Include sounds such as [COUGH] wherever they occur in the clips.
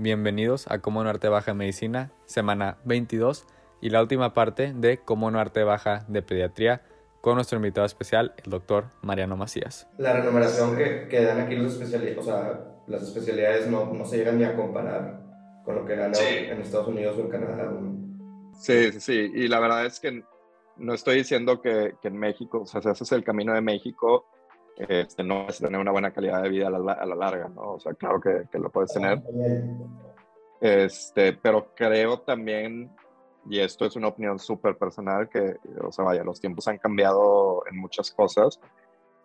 bienvenidos a Cómo no arte baja medicina, semana 22 y la última parte de Cómo no arte baja de pediatría con nuestro invitado especial, el doctor Mariano Macías. La remuneración que, que dan aquí los especialidades, o sea, las especialidades no, no se llegan ni a comparar con lo que ganan en Estados Unidos o en Canadá. Sí, sí, sí, y la verdad es que no estoy diciendo que, que en México, o sea, si haces el camino de México, este, no es tener una buena calidad de vida a la, a la larga, ¿no? O sea, claro que, que, lo puedes tener. Este, pero creo también, y esto es una opinión súper personal, que, o sea, vaya, los tiempos han cambiado en muchas cosas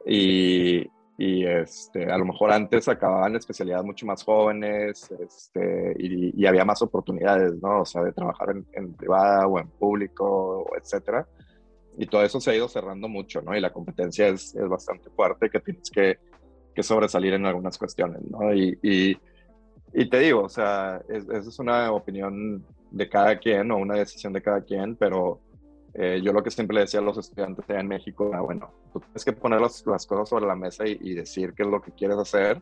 y, y este, a lo mejor antes acababan la especialidad mucho más jóvenes este, y, y, había más oportunidades, ¿no? O sea, de trabajar en, en privada o en público, etcétera y todo eso se ha ido cerrando mucho, ¿no? Y la competencia es, es bastante fuerte, que tienes que, que, sobresalir en algunas cuestiones, ¿no? Y, y, y te digo, o sea, esa es, una opinión de cada quien o una decisión de cada quien, pero eh, yo lo que siempre le decía a los estudiantes allá en México era, bueno, tú tienes que poner las, las cosas sobre la mesa y, y, decir qué es lo que quieres hacer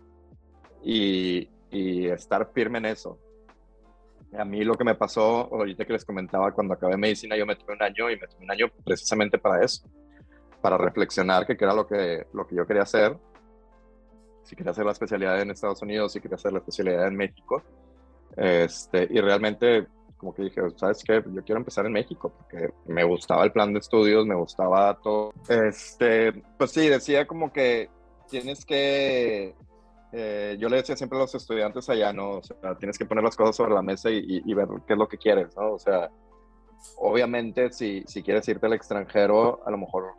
y, y estar firme en eso. A mí lo que me pasó, ahorita que les comentaba, cuando acabé medicina, yo me tuve un año y me tuve un año precisamente para eso, para reflexionar qué era lo que, lo que yo quería hacer, si quería hacer la especialidad en Estados Unidos, si quería hacer la especialidad en México. Este, y realmente, como que dije, ¿sabes qué? Yo quiero empezar en México, porque me gustaba el plan de estudios, me gustaba todo. Este, pues sí, decía como que tienes que eh, yo le decía siempre a los estudiantes allá, ¿no? O sea, tienes que poner las cosas sobre la mesa y, y, ver qué es lo que quieres, ¿no? O sea, obviamente si, si quieres irte al extranjero, a lo mejor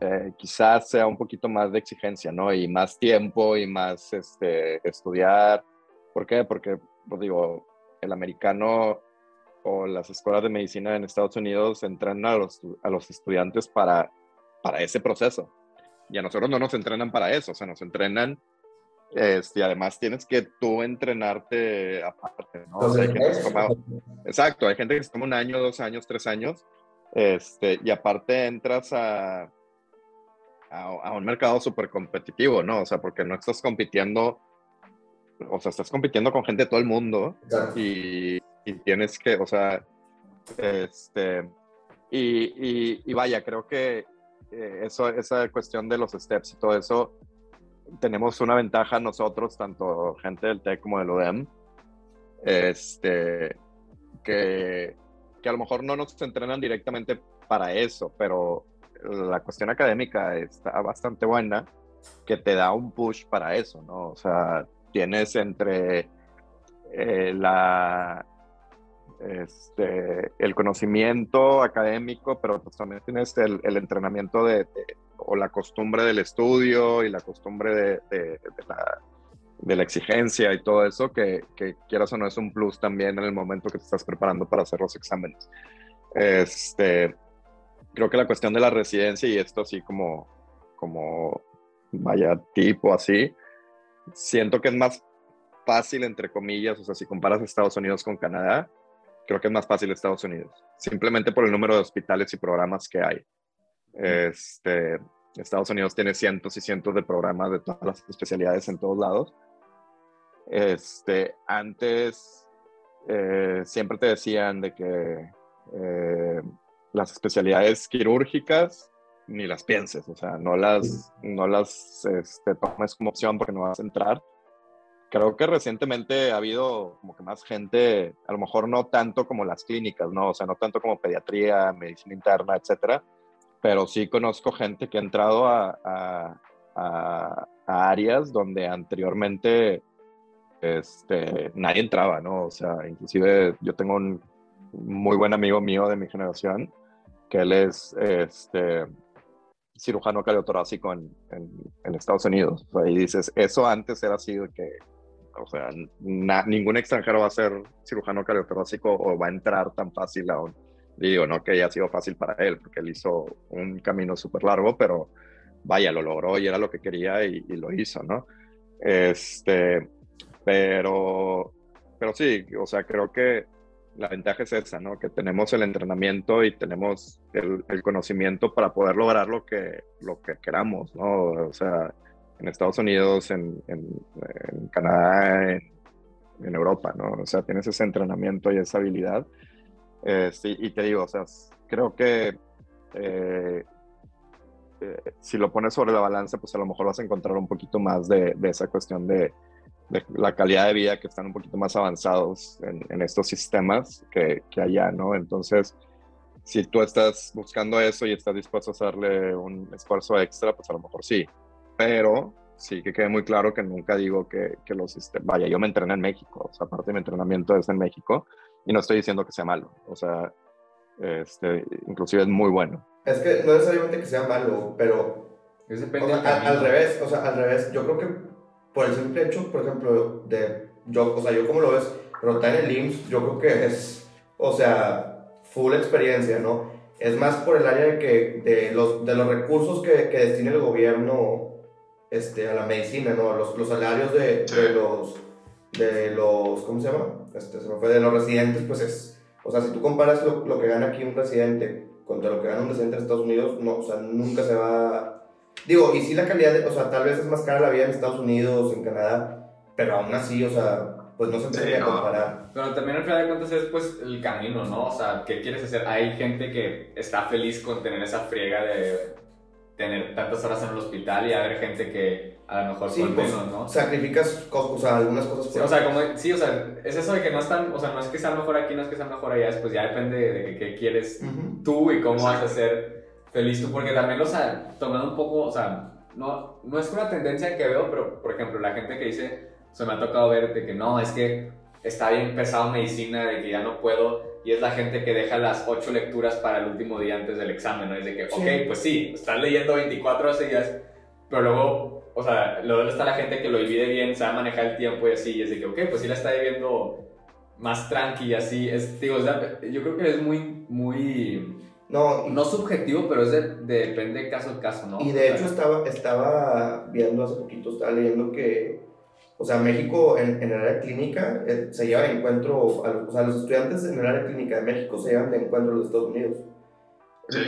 eh, quizás sea un poquito más de exigencia, ¿no? Y más tiempo y más este, estudiar. ¿Por qué? Porque, pues digo, el americano o las escuelas de medicina en Estados Unidos entrenan a los, a los estudiantes para, para ese proceso. Y a nosotros no nos entrenan para eso, o sea, nos entrenan este, además tienes que tú entrenarte aparte, ¿no? O sea, hay gente toma, exacto, hay gente que se toma un año, dos años, tres años, este, y aparte entras a, a, a un mercado súper competitivo, ¿no? O sea, porque no estás compitiendo, o sea, estás compitiendo con gente de todo el mundo y, y, tienes que, o sea, este, y, y, y vaya, creo que eh, eso, esa cuestión de los steps y todo eso, tenemos una ventaja nosotros, tanto gente del TEC como del UDEM, este, que, que a lo mejor no nos entrenan directamente para eso, pero la cuestión académica está bastante buena, que te da un push para eso, ¿no? O sea, tienes entre eh, la, este, el conocimiento académico, pero pues también tienes el, entrenamiento de, o la costumbre del estudio y la costumbre de, de, de, la, de la, exigencia y todo eso, que, que, quieras o no es un plus también en el momento que te estás preparando para hacer los exámenes. Este, creo que la cuestión de la residencia y esto así como, como vaya tipo así, siento que es más fácil, entre comillas, o sea, si comparas Estados Unidos con Canadá, creo que es más fácil Estados Unidos, simplemente por el número de hospitales y programas que hay. Este, Estados Unidos tiene cientos y cientos de programas de todas las especialidades en todos lados. Este, antes eh, siempre te decían de que eh, las especialidades quirúrgicas ni las pienses, o sea, no las, no las este, tomes como opción porque no vas a entrar creo que recientemente ha habido como que más gente, a lo mejor no tanto como las clínicas, ¿no? O sea, no tanto como pediatría, medicina interna, etcétera, pero sí conozco gente que ha entrado a, a, a, áreas donde anteriormente este, nadie entraba, ¿no? O sea, inclusive yo tengo un muy buen amigo mío de mi generación, que él es este, cirujano cardiotorácico en, en, Estados Unidos. O y dices, eso antes era así que o sea, ningún extranjero va a ser cirujano cardiotorácico o va a entrar tan fácil a un... Y digo, no que haya sido fácil para él, porque él hizo un camino súper largo, pero vaya, lo logró y era lo que quería y, y, lo hizo, ¿no? Este, pero, pero sí, o sea, creo que la ventaja es esa, ¿no? Que tenemos el entrenamiento y tenemos el, el conocimiento para poder lograr lo que, lo que queramos, ¿no? O sea, en Estados Unidos, en, en, en Canadá, en, en Europa, ¿no? O sea, tienes ese entrenamiento y esa habilidad. Este, y te digo, o sea, creo que eh, eh, si lo pones sobre la balanza, pues a lo mejor vas a encontrar un poquito más de, esa cuestión de, la calidad de vida que están un poquito más avanzados en, estos sistemas que, que, allá, ¿no? Entonces, si tú estás buscando eso y estás dispuesto a hacerle un esfuerzo extra, pues a lo mejor sí. Pero sí que quede muy claro que nunca digo que, que los sistemas, vaya, yo me entrené en México, o sea, aparte de mi entrenamiento es en México y no estoy diciendo que sea malo, o sea, este, inclusive es muy bueno. Es que no necesariamente que sea malo, pero al, revés, o sea, al revés, yo creo que por el simple hecho, por ejemplo, de yo, o sea, yo como lo ves, rotar en el IMSS, yo creo que es, o sea, full experiencia, ¿no? Es más por el área de que de los, de los recursos que, que destina el gobierno este, a la medicina, ¿no? Los, los salarios de, de, los, de los, ¿cómo se llama? Este, se me fue, de los residentes, pues es, o sea, si tú comparas lo, lo que gana aquí un residente contra lo que gana un residente en Estados Unidos, no, o sea, nunca se va, digo, y sí la calidad, de, o sea, tal vez es más cara la vida en Estados Unidos, en Canadá, pero aún así, o sea, pues no se podría sí, comparar. Pero también al final de cuentas es pues el camino, ¿no? O sea, ¿qué quieres hacer? Hay gente que está feliz con tener esa friega de tener tantas horas en el hospital y haber gente que a lo mejor sí, pues, menos, ¿no? Sacrificas o sea, algunas cosas por sí, o sea, como, sí, o sea, es eso de que no están, o sea, no es que sea mejor aquí, no es que sea mejor allá, pues ya depende de qué quieres tú y cómo vas a ser feliz tú, porque también, o sea, tomando un poco, o sea, no, no es una tendencia que veo, pero, por ejemplo, la gente que dice, o sea, me ha tocado ver de que no, es que está bien pesado medicina, de que ya no puedo, y es la gente que deja las ocho lecturas para el último día antes del examen, ¿no? Es de que, ok, pues sí, estás leyendo 24 seguidas, pero luego, o sea, luego está la gente que lo divide bien, sabe manejar el tiempo y así, y es de que, ok, pues sí la está viviendo más tranqui y así, es, digo, yo creo que es muy, muy... No, no subjetivo, pero es de, depende caso a caso, ¿no? Y de hecho estaba, estaba viendo hace poquito, estaba leyendo que o sea, México en, en el área clínica eh, se lleva de encuentro, o sea, los estudiantes en el área clínica de México se llevan de encuentro a los Estados Unidos.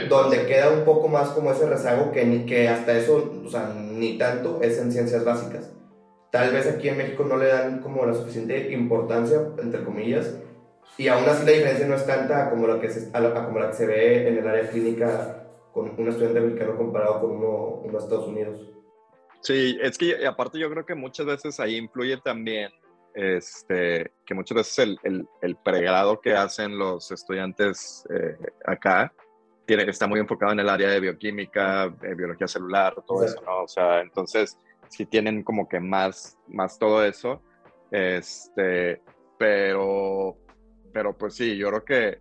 Donde queda un poco más como ese rezago que, que hasta eso, o sea, ni tanto es en ciencias básicas. Tal vez aquí en México no le dan como la suficiente importancia, entre comillas, y aún así la diferencia no es tanta como la que se, como la que se ve en el área clínica con un estudiante americano comparado con uno, uno de Estados Unidos. Sí, es que aparte yo creo que muchas veces ahí influye también este, que muchas veces el, el, el pregrado que hacen los estudiantes eh, acá tiene, está muy enfocado en el área de bioquímica, biología celular, todo eso, ¿no? O sea, entonces sí tienen como que más, más todo eso, este, pero, pero pues sí, yo creo que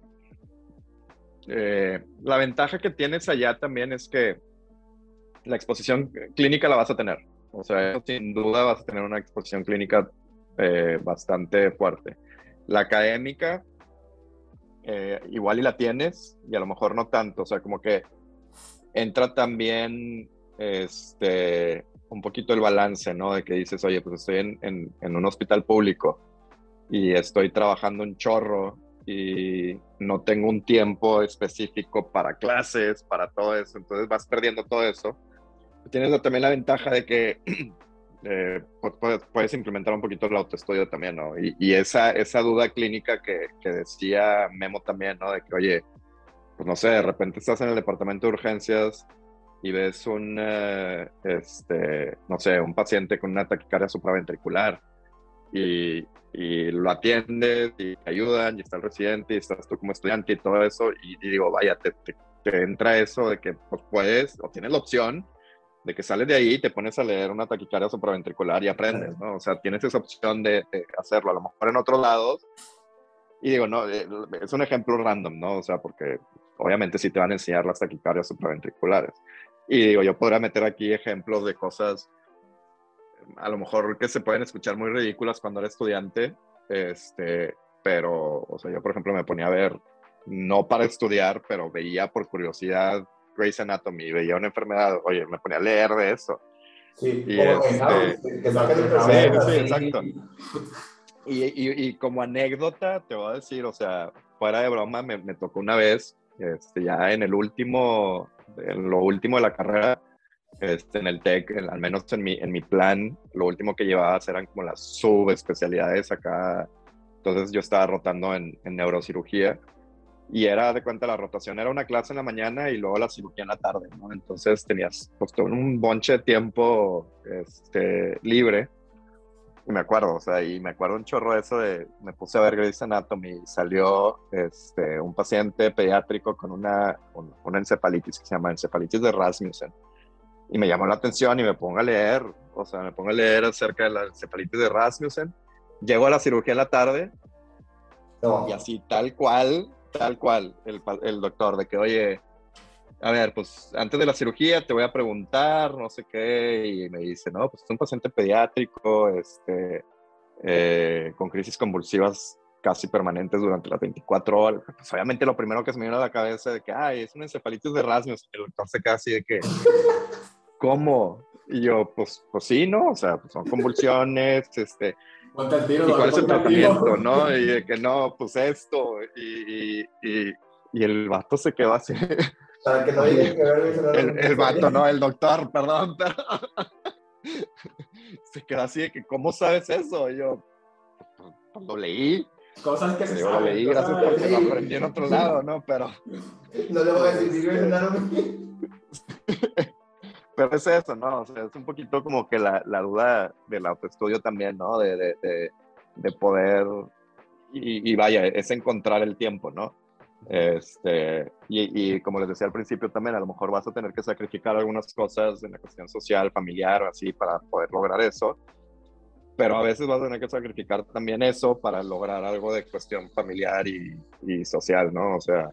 eh, la ventaja que tienes allá también es que la exposición clínica la vas a tener. O sea, sin duda vas a tener una exposición clínica eh, bastante fuerte. La académica, eh, igual y la tienes, y a lo mejor no tanto. O sea, como que entra también este, un poquito el balance, ¿no? De que dices, oye, pues estoy en, en, en un hospital público y estoy trabajando un chorro y no tengo un tiempo específico para clases, para todo eso. Entonces vas perdiendo todo eso tienes también la ventaja de que [CLEARS THROAT] eh, puedes, implementar un poquito el autoestudio también, ¿no? Y, esa, esa duda clínica que, que, decía Memo también, ¿no? De que, oye, pues no sé, de repente estás en el departamento de urgencias y ves un, eh, este, no sé, un paciente con una taquicardia supraventricular y, y, lo atiendes y te ayudan y está el residente y estás tú como estudiante y todo eso y, digo, vaya, te, te, te, entra eso de que pues puedes o tienes la opción de que sales de ahí y te pones a leer una taquicardia supraventricular y aprendes, ¿no? O sea, tienes esa opción de, hacerlo, a lo mejor en otros lados. Y digo, no, eh, es un ejemplo random, ¿no? O sea, porque obviamente sí te van a enseñar las taquicardias supraventriculares. Y digo, yo podría meter aquí ejemplos de cosas, a lo mejor que se pueden escuchar muy ridículas cuando eres estudiante, este, pero, o sea, yo por ejemplo me ponía a ver, no para estudiar, pero veía por curiosidad Grey's Anatomy, veía una enfermedad, oye, me ponía a leer de eso. Sí, y este, sí, exacto. Y, y, y, como anécdota, te voy a decir, o sea, fuera de broma, me, me tocó una vez, este, ya en el último, en lo último de la carrera, este, en el TEC, al menos en mi, en mi plan, lo último que llevabas eran como las subespecialidades acá. Entonces yo estaba rotando en, en neurocirugía y era de cuenta la rotación era una clase en la mañana y luego la cirugía en la tarde, ¿no? Entonces tenías pues todo un bonche de tiempo este, libre. Y me acuerdo, o sea, y me acuerdo un chorro de eso de, me puse a ver Grey's Anatomy y salió este, un paciente pediátrico con una, una encefalitis que se llama encefalitis de Rasmussen. Y me llamó la atención y me pongo a leer, o sea, me pongo a leer acerca de la encefalitis de Rasmussen. Llego a la cirugía en la tarde y así tal cual tal cual, el, el, doctor, de que, oye, a ver, pues antes de la cirugía te voy a preguntar, no sé qué, y me dice, no, pues es un paciente pediátrico, este, eh, con crisis convulsivas casi permanentes durante las 24 horas. Pues obviamente lo primero que se me viene a la cabeza de que, ay, es una encefalitis de Rasmus. El doctor se queda así de que, [LAUGHS] ¿cómo? Y yo, pues, pues sí, ¿no? O sea, pues son convulsiones, este, ¿Y cuál es el tratamiento, no? Y que no, pues esto. Y, y, y, el vato se quedó así. Para que no digan que ver el, el vato, no, el doctor, perdón, pero. [LAUGHS] se quedó así de que, ¿cómo sabes eso? Y yo, pues, lo leí. Cosas que se yo lo leí, gracias porque lo aprendí en otro lado, ¿no? Pero. No le voy a decir, si [LAUGHS] pero es eso, ¿no? O sea, es un poquito como que la, la duda del autoestudio también, ¿no? De, de, de, poder, y, y, vaya, es encontrar el tiempo, ¿no? Este, y, y, como les decía al principio también, a lo mejor vas a tener que sacrificar algunas cosas en la cuestión social, familiar o así para poder lograr eso, pero a veces vas a tener que sacrificar también eso para lograr algo de cuestión familiar y, y social, ¿no? O sea,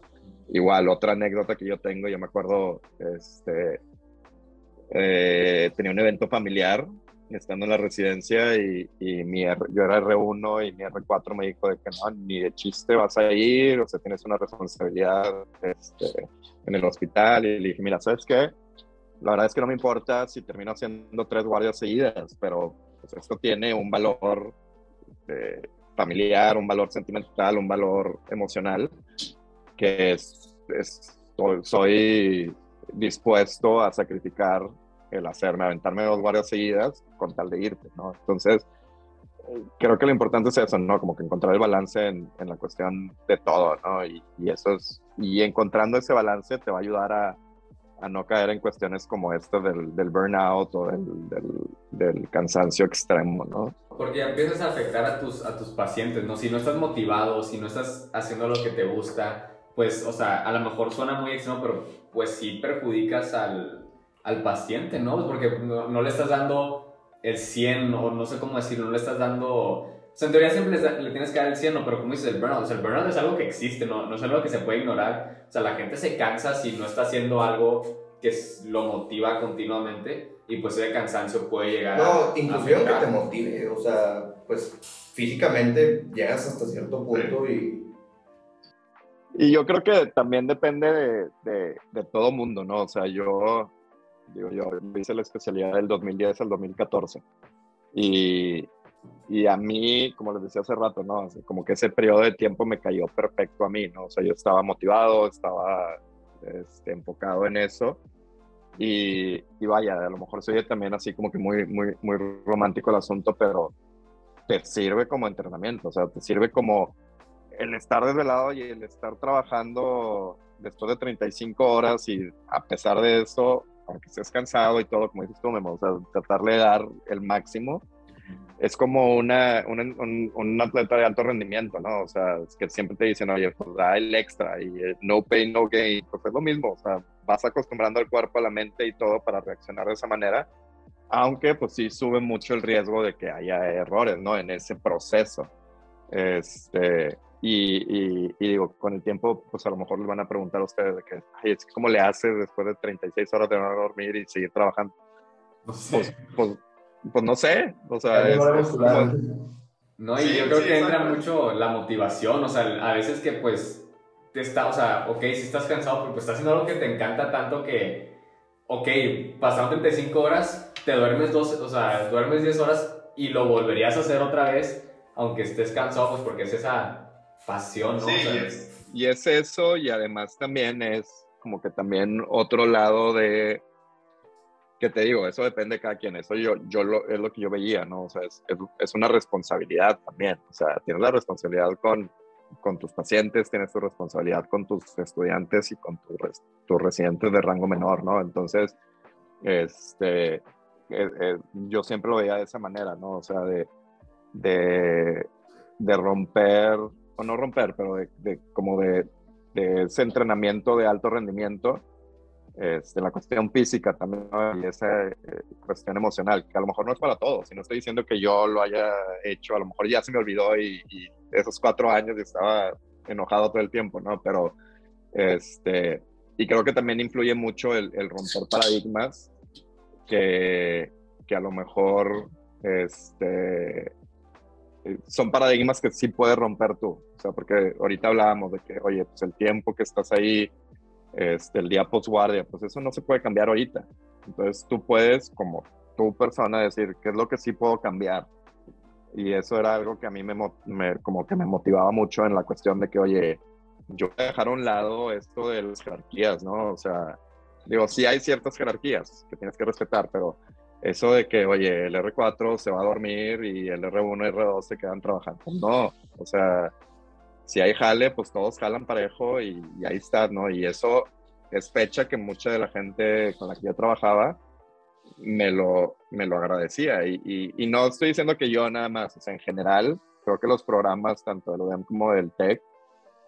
igual, otra anécdota que yo tengo, yo me acuerdo, este, eh, tenía un evento familiar estando en la residencia y, y mi yo era R1 y mi R4 me dijo de que no, ni de chiste vas a ir, o sea, tienes una responsabilidad este, en el hospital. Y le dije, mira, ¿sabes qué? La verdad es que no me importa si termino haciendo tres guardias seguidas, pero pues, esto tiene un valor eh, familiar, un valor sentimental, un valor emocional, que es, es soy dispuesto a sacrificar el hacerme, aventarme dos guardias seguidas con tal de irte, ¿no? Entonces, creo que lo importante es eso, ¿no? Como que encontrar el balance en, en la cuestión de todo, ¿no? Y, y, eso es, y encontrando ese balance te va a ayudar a, a no caer en cuestiones como esto del, del burnout o del, del, del, cansancio extremo, ¿no? Porque empiezas a afectar a tus, a tus pacientes, ¿no? Si no estás motivado, si no estás haciendo lo que te gusta, pues, o sea, a lo mejor suena muy extremo, pero pues sí perjudicas al, al paciente, ¿no? Porque no, le estás dando el 100 o no sé cómo decirlo, no le estás dando... O sea, en teoría siempre le, tienes que dar el 100, ¿no? pero como dices, el burnout, o sea, el burnout es algo que existe, ¿no? no es algo que se puede ignorar. O sea, la gente se cansa si no está haciendo algo que lo motiva continuamente y pues ese cansancio puede llegar no, inclusive que te motive, o sea, pues físicamente llegas hasta cierto punto y y yo creo que también depende de, de, de, todo mundo, ¿no? O sea, yo, digo, yo hice la especialidad del 2010 al 2014. Y, y a mí, como les decía hace rato, ¿no? como que ese periodo de tiempo me cayó perfecto a mí, ¿no? O sea, yo estaba motivado, estaba este, enfocado en eso. Y, y, vaya, a lo mejor soy también así como que muy, muy, muy romántico el asunto, pero te sirve como entrenamiento, o sea, te sirve como el estar desvelado y el estar trabajando después de 35 horas y a pesar de eso, aunque estés cansado y todo, como dices tú, Memo, o sea, tratar de dar el máximo, es como una, un, un, atleta de alto rendimiento, ¿no? O sea, es que siempre te dicen, oye, pues da el extra y eh, no pain, no gain, pues es lo mismo, o sea, vas acostumbrando al cuerpo, a la mente y todo para reaccionar de esa manera, aunque pues sí sube mucho el riesgo de que haya errores, ¿no? En ese proceso. Este, y, y, digo, con el tiempo, pues a lo mejor les van a preguntar a ustedes de que, ay, es ¿cómo le haces después de 36 horas de no dormir y seguir trabajando? No sé. Pues, pues, pues no sé, o sea, es, No, y yo creo que entra mucho la motivación, o sea, a veces que pues te está, o sea, ok, si estás cansado, pero pues estás haciendo algo que te encanta tanto que, ok, pasaron 35 horas, te duermes 12, o sea, duermes 10 horas y lo volverías a hacer otra vez, aunque estés cansado, pues porque es esa pasión, ¿no? y es eso, y además también es como que también otro lado de que te digo, eso depende de cada quien, eso yo, yo lo, es lo que yo veía, ¿no? O sea, es, es, una responsabilidad también, o sea, tienes la responsabilidad con, con tus pacientes, tienes tu responsabilidad con tus estudiantes y con tus residentes de rango menor, ¿no? Entonces, este, eh, eh, yo siempre lo veía de esa manera, ¿no? O sea, de, de, de romper, o no romper, pero de, como de, ese entrenamiento de alto rendimiento este, la cuestión física también y esa eh, cuestión emocional, que a lo mejor no es para todos, y no estoy diciendo que yo lo haya hecho, a lo mejor ya se me olvidó y, esos cuatro años estaba enojado todo el tiempo, ¿no? Pero, este, y creo que también influye mucho el, romper paradigmas que, que, a lo mejor, este, son paradigmas que sí puedes romper tú, o sea, porque ahorita hablábamos de que, oye, pues el tiempo que estás ahí este, el día postguardia, pues eso no se puede cambiar ahorita. Entonces tú puedes, como tu persona, decir qué es lo que sí puedo cambiar. Y eso era algo que a mí me, como que me motivaba mucho en la cuestión de que, oye, yo voy a dejar a un lado esto de las jerarquías, ¿no? O sea, digo, sí hay ciertas jerarquías que tienes que respetar, pero eso de que, oye, el R4 se va a dormir y el R1 y R2 se quedan trabajando, no, o sea, si hay jale, pues todos jalan parejo y, ahí está, ¿no? Y eso es fecha que mucha de la gente con la que yo trabajaba me lo, me lo agradecía. Y, y, no estoy diciendo que yo nada más, o sea, en general, creo que los programas, tanto del UDEM como del TEC,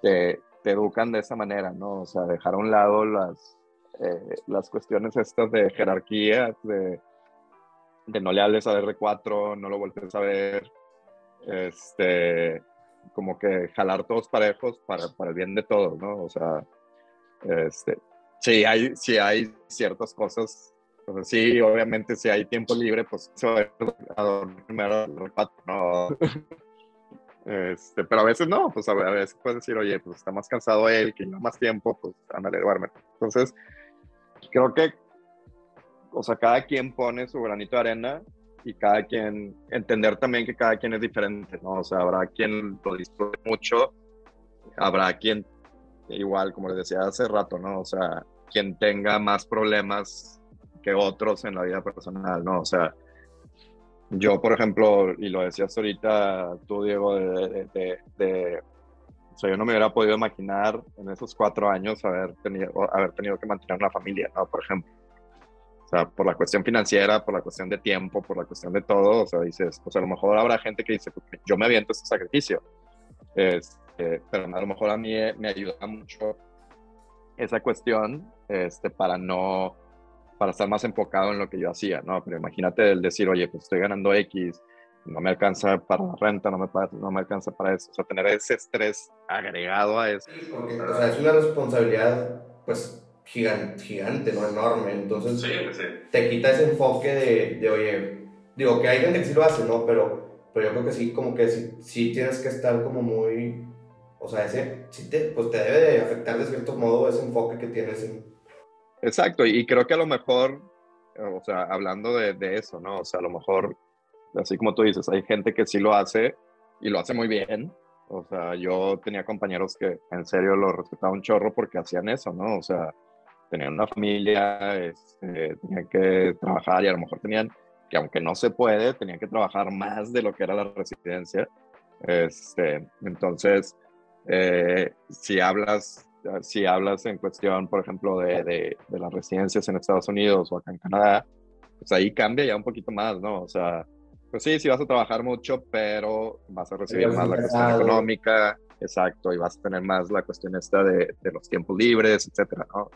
te, te, educan de esa manera, ¿no? O sea, dejar a un lado las, eh, las cuestiones estas de jerarquía, de, de no le hables a R4, no lo vuelves a ver, este, como que jalar todos parejos para, para el bien de todos, ¿no? O sea, este, sí hay, sí hay ciertas cosas, o sí, obviamente si hay tiempo libre, pues se va a dormir primero ¿no? Este, pero a veces no, pues a veces puedes decir, oye, pues está más cansado él, que lleva más tiempo, pues ándale, duerme. Entonces, creo que, o sea, cada quien pone su granito de arena y cada quien, entender también que cada quien es diferente, ¿no? O sea, habrá quien lo disfrute mucho, habrá quien, igual, como les decía hace rato, ¿no? O sea, quien tenga más problemas que otros en la vida personal, ¿no? O sea, yo, por ejemplo, y lo decías ahorita tú, Diego, de, de, de, o sea, yo no me hubiera podido imaginar en esos cuatro años haber tenido, haber tenido que mantener una familia, ¿no? Por ejemplo sea, por la cuestión financiera, por la cuestión de tiempo, por la cuestión de todo, o sea, dices, pues a lo mejor habrá gente que dice, pues, yo me aviento ese sacrificio, este, pero a lo mejor a mí me ayuda mucho esa cuestión este, para no, para estar más enfocado en lo que yo hacía, ¿no? Pero imagínate el decir, oye, pues estoy ganando X, no me alcanza para la renta, no me, no me alcanza para eso, o sea, tener ese estrés agregado a eso. porque, o sea, es una responsabilidad, pues, gigante, gigante, ¿no? Enorme. Entonces, te quita ese enfoque de, de, oye, digo que hay gente que sí lo hace, ¿no? Pero, pero yo creo que sí, como que sí, sí tienes que estar como muy, o sea, ese, sí te, pues te debe de afectar de cierto modo ese enfoque que tienes en... Exacto, y creo que a lo mejor, o sea, hablando de, de eso, ¿no? O sea, a lo mejor, así como tú dices, hay gente que sí lo hace y lo hace muy bien, o sea, yo tenía compañeros que en serio lo respetaban un chorro porque hacían eso, ¿no? O sea, tenían una familia, este, tenían que trabajar y a lo mejor tenían que aunque no se puede, tenían que trabajar más de lo que era la residencia. Este, entonces, eh, si hablas si hablas en cuestión, por ejemplo, de, de, de, las residencias en Estados Unidos o acá en Canadá, pues ahí cambia ya un poquito más, ¿no? O sea, pues sí, sí vas a trabajar mucho, pero vas a recibir más la cuestión económica, exacto, y vas a tener más la cuestión esta de, de los tiempos libres, etcétera, ¿no?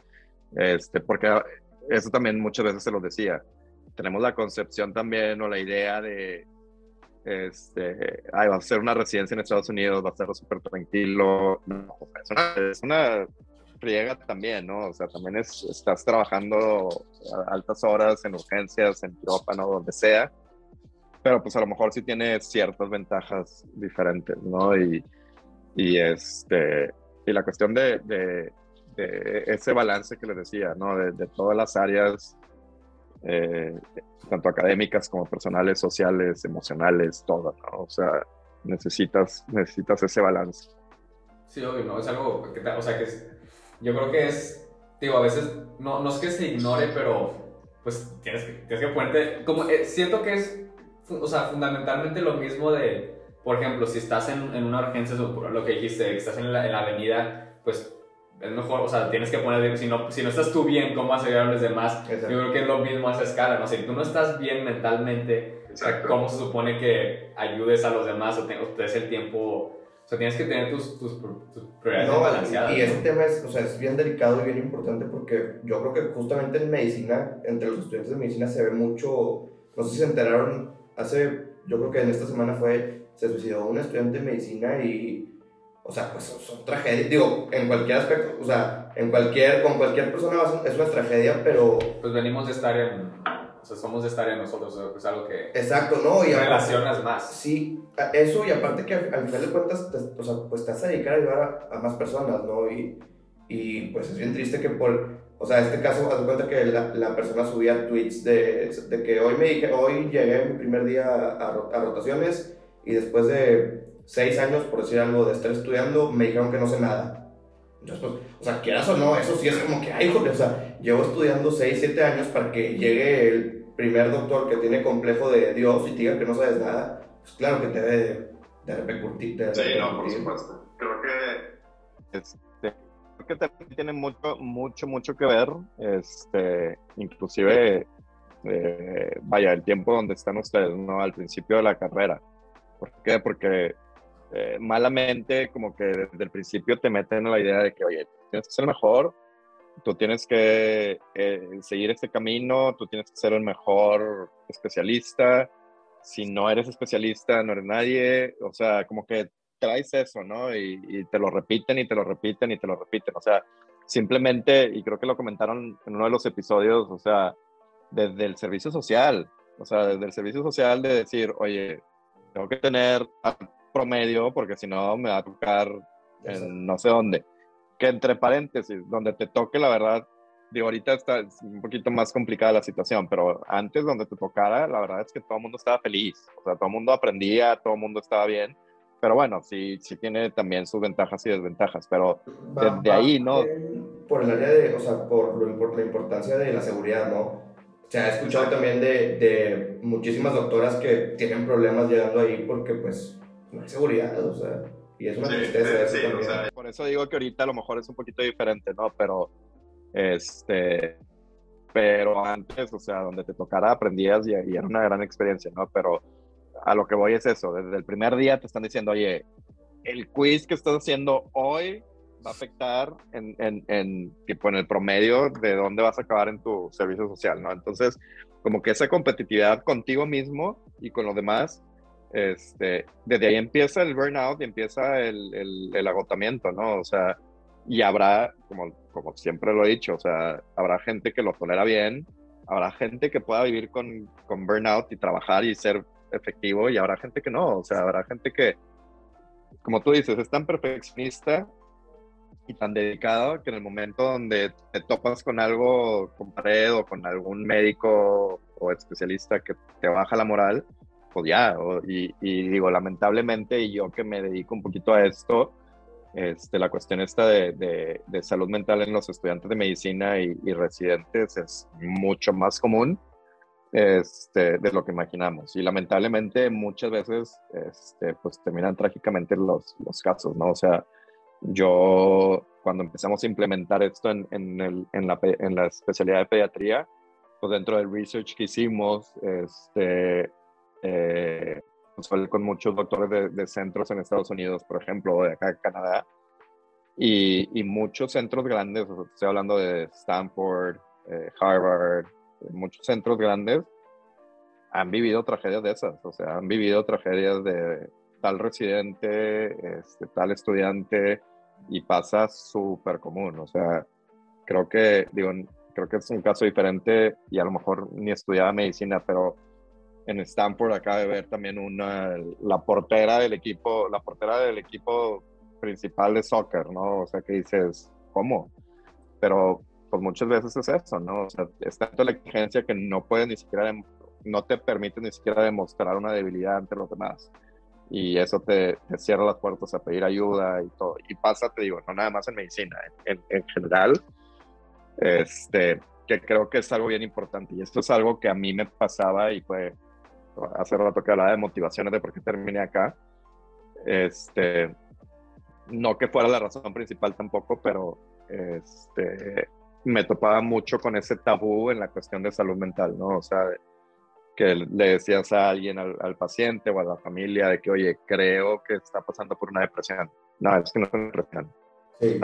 Este, porque eso también muchas veces se lo decía. Tenemos la concepción también o la idea de, este, ay, va a ser una residencia en Estados Unidos, va a ser súper tranquilo. es, una, es una friega también, ¿no? O sea, también es, estás trabajando a altas horas en urgencias, en quirófano, donde sea, pero pues a lo mejor sí tiene ciertas ventajas diferentes, ¿no? Y, y este, y la cuestión de, ese balance que les decía, ¿no? De, todas las áreas, eh, tanto académicas como personales, sociales, emocionales, todo, ¿no? O sea, necesitas, necesitas ese balance. Sí, obvio, ¿no? Es algo que, o sea, que yo creo que es, digo, a veces, no, no es que se ignore, pero pues tienes que, tienes que ponerte, como, eh, siento que es, o sea, fundamentalmente lo mismo de, por ejemplo, si estás en, en una urgencia, lo que dijiste, que estás en la, en la avenida, pues es mejor, o sea, tienes que poner, si no, si no estás tú bien, ¿cómo vas a los demás? Yo creo que es lo mismo a esa escala, ¿no? Si tú no estás bien mentalmente, ¿cómo se supone que ayudes a los demás o tengas el tiempo? O sea, tienes que tener tus, tus, prioridades no, balanceadas. Y, ese tema es, o sea, es bien delicado y bien importante porque yo creo que justamente en medicina, entre los estudiantes de medicina se ve mucho, no sé si se enteraron, hace, yo creo que en esta semana fue, se suicidó un estudiante de medicina y o sea, pues son, tragedias, digo, en cualquier aspecto, o sea, en cualquier, con cualquier persona es una tragedia, pero... Pues venimos de estar en, o sea, somos de estar en nosotros, es algo que... Exacto, ¿no? Y relacionas más. Sí, eso y aparte que al, final de cuentas, o sea, pues te vas a dedicar a ayudar a, más personas, ¿no? Y, y, pues es bien triste que por, o sea, en este caso, haz cuenta que la, la, persona subía tweets de, de que hoy me dije, hoy llegué mi primer día a, a rotaciones y después de seis años, por decir algo, de estar estudiando, me dijeron que no sé nada. Entonces, pues, o sea, quieras o no, eso sí es como que, ay, joder, o sea, llevo estudiando seis, siete años para que llegue el primer doctor que tiene complejo de Dios y te diga que no sabes nada. Pues claro que te debe de repercutir. sí, no, por supuesto. Creo que, este, creo que también tiene mucho, mucho, mucho que ver, este, inclusive, eh, vaya, el tiempo donde están ustedes, ¿no? Al principio de la carrera. ¿Por qué? Porque eh, malamente como que desde el principio te meten en la idea de que, oye, tienes que ser el mejor, tú tienes que eh, seguir este camino, tú tienes que ser el mejor especialista, si no eres especialista no eres nadie, o sea, como que traes eso, ¿no? Y, te lo repiten y te lo repiten y te lo repiten, o sea, simplemente, y creo que lo comentaron en uno de los episodios, o sea, desde el servicio social, o sea, desde el servicio social de decir, oye, tengo que tener promedio porque si no me va a tocar en no sé dónde. Que entre paréntesis, donde te toque, la verdad, digo, ahorita está un poquito más complicada la situación, pero antes donde te tocara, la verdad es que todo el mundo estaba feliz, o sea, todo el mundo aprendía, todo el mundo estaba bien, pero bueno, sí, sí tiene también sus ventajas y desventajas, pero desde ahí, ¿no? Por el área de, o sea, por, lo, por la importancia de la seguridad, ¿no? Se ha escuchado también de, de muchísimas doctoras que tienen problemas llegando ahí porque pues no hay seguridad, o sea, y es una tristeza eso también. por eso digo que ahorita a lo mejor es un poquito diferente, ¿no? Pero, este, pero antes, o sea, donde te tocara aprendías y, era una gran experiencia, ¿no? Pero a lo que voy es eso, desde el primer día te están diciendo, oye, el quiz que estás haciendo hoy va a afectar en, en, en, tipo, en el promedio de dónde vas a acabar en tu servicio social, ¿no? Entonces, como que esa competitividad contigo mismo y con los demás este, desde ahí empieza el burnout y empieza el, agotamiento, ¿no? O sea, y habrá, como, como siempre lo he dicho, o sea, habrá gente que lo tolera bien, habrá gente que pueda vivir con, con burnout y trabajar y ser efectivo, y habrá gente que no, o sea, habrá gente que, como tú dices, es tan perfeccionista y tan dedicado que en el momento donde te topas con algo, con pared o con algún médico o especialista que te baja la moral, pues ya, y, digo, lamentablemente, y yo que me dedico un poquito a esto, este, la cuestión esta de, de, salud mental en los estudiantes de medicina y, residentes es mucho más común este, de lo que imaginamos. Y lamentablemente muchas veces este, pues terminan trágicamente los, los casos, ¿no? O sea, yo cuando empezamos a implementar esto en, en, el, en, la, en la especialidad de pediatría, pues dentro del research que hicimos, este, eh, con muchos doctores de, centros en Estados Unidos, por ejemplo, de acá Canadá, y, y muchos centros grandes, estoy hablando de Stanford, eh, Harvard, muchos centros grandes, han vivido tragedias de esas, o sea, han vivido tragedias de tal residente, este, tal estudiante, y pasa súper común, o sea, creo que, digo, creo que es un caso diferente y a lo mejor ni estudiaba medicina, pero en Stanford acaba de ver también una, la portera del equipo, la portera del equipo principal de soccer, ¿no? O sea, que dices, ¿cómo? Pero pues muchas veces es eso, ¿no? O sea, es tanto la exigencia que no puedes ni siquiera, no te permite ni siquiera demostrar una debilidad ante los demás. Y eso te, cierra las puertas a pedir ayuda y todo. Y pasa, te digo, no nada más en medicina, en, en general, este, que creo que es algo bien importante. Y esto es algo que a mí me pasaba y fue hace rato que hablaba de motivaciones de por qué terminé acá. Este, no que fuera la razón principal tampoco, pero este, me topaba mucho con ese tabú en la cuestión de salud mental, ¿no? O sea, que le decías a alguien, al, paciente o a la familia, de que, oye, creo que está pasando por una depresión. No, es que no es una depresión. Sí.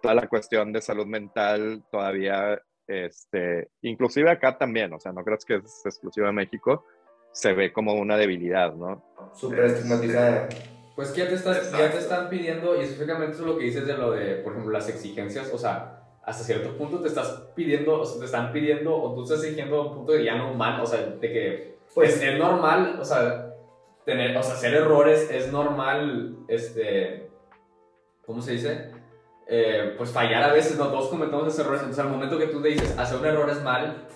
toda la cuestión de salud mental todavía, este, inclusive acá también, o sea, no crees que es exclusivo de México, se ve como una debilidad, ¿no? Súper estigmatizada. Pues que ya te, estás, ya te están pidiendo, y específicamente eso es lo que dices de lo de, por ejemplo, las exigencias, o sea, hasta cierto punto te estás pidiendo, o sea, te están pidiendo, o tú estás exigiendo a un punto de ya no humano, o sea, de que pues, es, normal, o sea, tener, o sea, hacer errores es normal, este, ¿cómo se dice? Eh, pues fallar a veces, no todos cometemos esos errores, entonces al momento que tú te dices hacer un error es mal,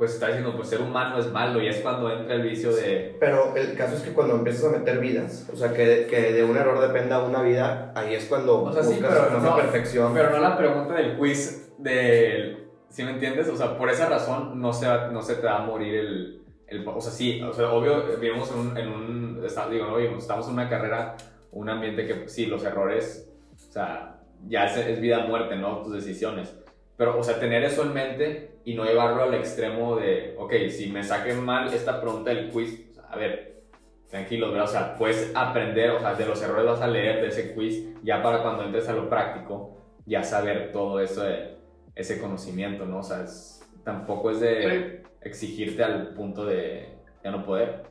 pues está diciendo, pues ser humano es malo y es cuando entra el vicio de... Pero el caso es que cuando empiezas a meter vidas, o sea, que, que de un error dependa una vida, ahí es cuando o sea, sí, pero no, perfección. Pero no la pregunta del quiz del... ¿Sí me entiendes? O sea, por esa razón no se, no se te va a morir el, el... o sea, sí, o sea, obvio, vivimos en un... En un digo, no vivimos, estamos en una carrera, un ambiente que sí, los errores, o sea, ya es, es vida o muerte, ¿no? Tus decisiones pero, o sea, tener eso en mente y no llevarlo al extremo de, ok, si me saquen mal esta pregunta del quiz, a ver, tranquilo, o sea, puedes aprender, o sea, de los errores vas a leer de ese quiz, ya para cuando entres a lo práctico, ya saber todo eso de ese conocimiento, ¿no? O sea, tampoco es de exigirte al punto de ya no poder.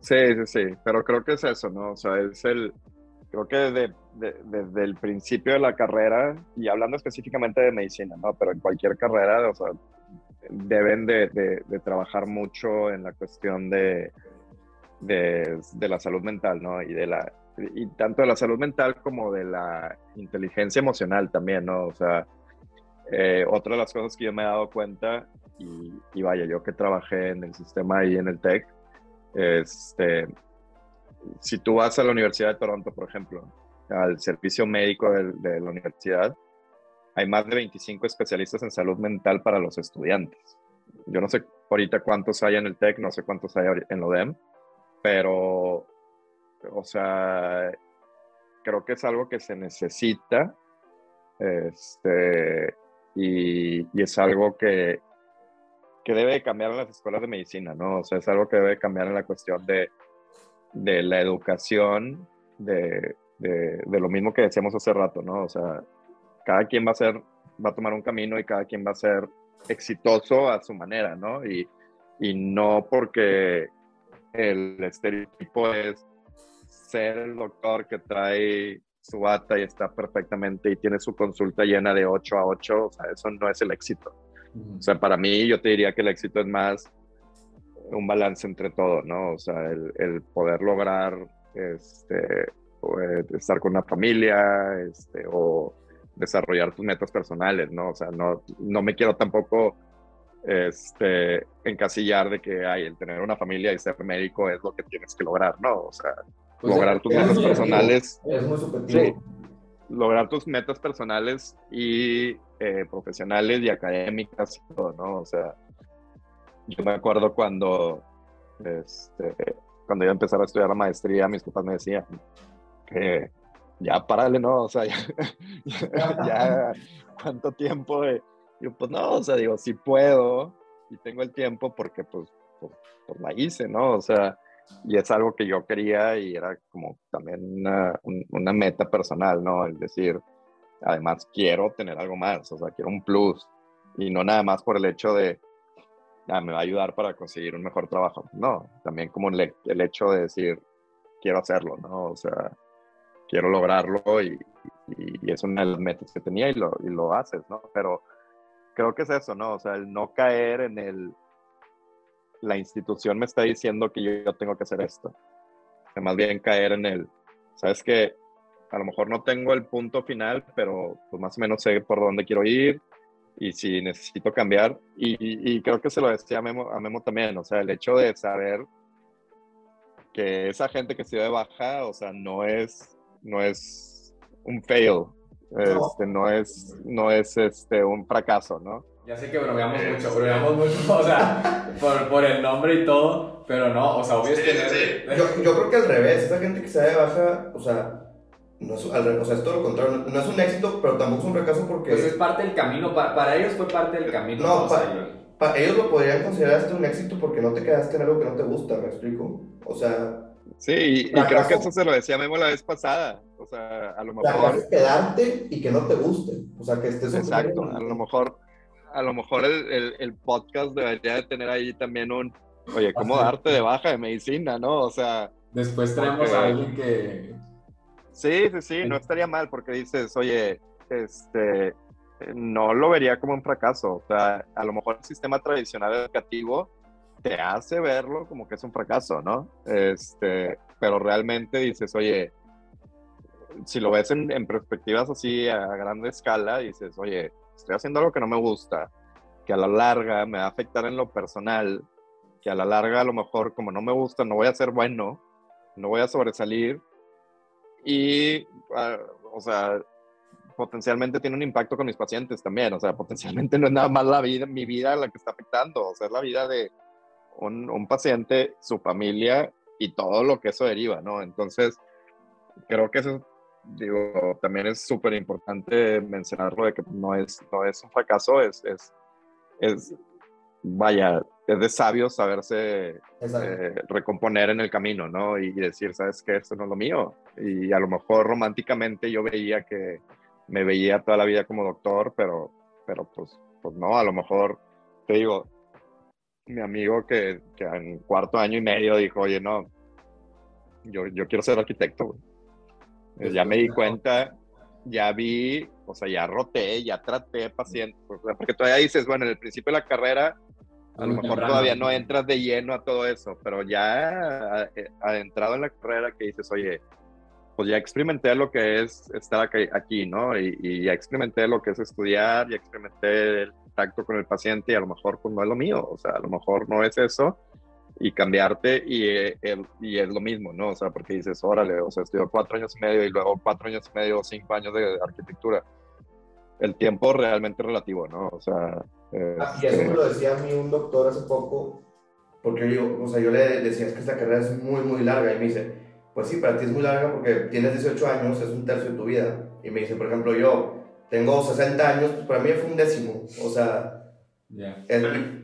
Sí, sí, sí, pero creo que es eso, ¿no? O sea, es el, creo que desde, desde el principio de la carrera, y hablando específicamente de medicina, ¿no? Pero en cualquier carrera, o sea, deben de, de trabajar mucho en la cuestión de, de, la salud mental, ¿no? Y de la y tanto de la salud mental como de la inteligencia emocional también, ¿no? O sea, eh, otra de las cosas que yo me he dado cuenta, y, y, vaya, yo que trabajé en el sistema y en el TEC, este, si tú vas a la Universidad de Toronto, por ejemplo, al servicio médico de, la universidad, hay más de 25 especialistas en salud mental para los estudiantes. Yo no sé ahorita cuántos hay en el TEC, no sé cuántos hay en lo DEM, pero, o sea, creo que es algo que se necesita este, y, y es algo que, que debe cambiar en las escuelas de medicina, ¿no? O sea, es algo que debe cambiar en la cuestión de de la educación, de, de, lo mismo que decíamos hace rato, ¿no? O sea, cada quien va a ser, va a tomar un camino y cada quien va a ser exitoso a su manera, ¿no? Y, y no porque el estereotipo es ser el doctor que trae su bata y está perfectamente y tiene su consulta llena de 8 a 8, o sea, eso no es el éxito. O sea, para mí yo te diría que el éxito es más un balance entre todo, ¿no? O sea, el, poder lograr este, eh, estar con una familia este, o desarrollar tus metas personales, ¿no? O sea, no, no me quiero tampoco este, encasillar de que hay el tener una familia y ser médico es lo que tienes que lograr, ¿no? O sea, pues lograr tus metas personales. Es muy. Sí, lograr tus metas personales y eh, profesionales y académicas ¿no? O sea, yo me acuerdo cuando, este, cuando iba a empezar a estudiar la maestría, mis papás me decían que ya párale, ¿no? O sea, ya, [LAUGHS] ¿cuánto tiempo? De, yo, pues no, o sea, digo, si puedo y tengo el tiempo porque pues, pues, pues, la hice, ¿no? O sea, y es algo que yo quería y era como también una, una meta personal, ¿no? Es decir, además quiero tener algo más, o sea, quiero un plus y no nada más por el hecho de, ah, me va a ayudar para conseguir un mejor trabajo. No, también como el, el hecho de decir, quiero hacerlo, ¿no? O sea, quiero lograrlo y, y, es una de las metas que tenía y lo, y lo haces, ¿no? Pero creo que es eso, ¿no? O sea, el no caer en el, la institución me está diciendo que yo, yo tengo que hacer esto. O más bien caer en el, ¿sabes qué? A lo mejor no tengo el punto final, pero pues más o menos sé por dónde quiero ir, y si necesito cambiar. Y, creo que se lo decía a Memo, a Memo, también, o sea, el hecho de saber que esa gente que se de baja, o sea, no es, no es un fail, no, este, no es, no es este, un fracaso, ¿no? Ya sé que bromeamos mucho, bromeamos mucho, [LAUGHS] o sea, por, por el nombre y todo, pero no, o sea, obvio es que... [LAUGHS] Yo, yo creo que al revés, esa gente que se da de baja, o sea, no es, o sea, es todo lo contrario, no, es un éxito, pero tampoco es un fracaso porque... Pues es parte del camino, para, para ellos fue parte del camino. No, para ellos lo podrían considerar hasta un éxito porque no te quedaste en algo que no te gusta, ¿me explico? O sea... Sí, y, creo que eso se lo decía Memo la vez pasada, o sea, a lo mejor... es quedarte y que no te guste, o sea, que estés... Exacto, a lo mejor a lo mejor el, el, podcast debería de tener ahí también un, oye, ¿cómo darte de baja de medicina, no? O sea... Después traemos a alguien que... Sí, sí, sí, no estaría mal porque dices, oye, este, no lo vería como un fracaso. O sea, a lo mejor el sistema tradicional educativo te hace verlo como que es un fracaso, ¿no? Este, pero realmente dices, oye, si lo ves en, en perspectivas así a grande escala, dices, oye, estoy haciendo algo que no me gusta, que a la larga me va a afectar en lo personal, que a la larga a lo mejor como no me gusta no voy a ser bueno, no voy a sobresalir y, ah, o sea, potencialmente tiene un impacto con mis pacientes también, o sea, potencialmente no es nada más la vida, mi vida la que está afectando, o sea, es la vida de un, un paciente, su familia y todo lo que eso deriva, ¿no? Entonces, creo que eso digo, también es súper importante mencionarlo de que no es, no es un fracaso, es, es, es, vaya, es de sabio saberse eh, recomponer en el camino, ¿no? Y decir, ¿sabes qué? Esto no es lo mío. Y a lo mejor románticamente yo veía que me veía toda la vida como doctor, pero, pero pues, pues no, a lo mejor, te digo, mi amigo que, que en cuarto año y medio dijo, oye, no, yo, yo quiero ser arquitecto, güey pues ya me di cuenta, ya vi, o sea, ya roté, ya traté pacientes, porque todavía dices, bueno, en el principio de la carrera, a lo mejor todavía no entras de lleno a todo eso, pero ya adentrado en la carrera que dices, oye, pues ya experimenté lo que es estar aquí, ¿no? Y, y, ya experimenté lo que es estudiar, ya experimenté el contacto con el paciente y a lo mejor pues no es lo mío, o sea, a lo mejor no es eso y cambiarte y, eh, y es lo mismo, ¿no? O sea, porque dices, órale, o sea, estudió cuatro años y medio y luego cuatro años y medio o cinco años de arquitectura. El tiempo realmente relativo, ¿no? O sea... Ah, y eso me lo decía a mí un doctor hace poco, porque yo, o sea, yo le decía, es que esta carrera es muy, muy larga, y me dice, pues sí, para ti es muy larga porque tienes 18 años, es un tercio de tu vida. Y me dice, por ejemplo, yo tengo 60 años, pues para mí fue un décimo, o sea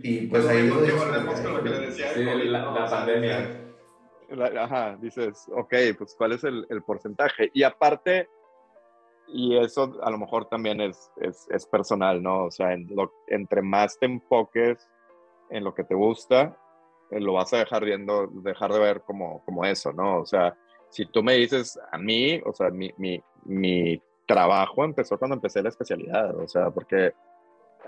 y pues ahí lo que le decía. Sí, la, pandemia. ajá, dices, ok, pues cuál es el, el, porcentaje. Y aparte, y eso a lo mejor también es, es, es personal, ¿no? O sea, en lo, entre más te enfoques en lo que te gusta, eh, lo vas a dejar viendo, dejar de ver como, como eso, ¿no? O sea, si tú me dices a mí, o sea, mi, mi, mi trabajo empezó cuando empecé la especialidad, o sea, porque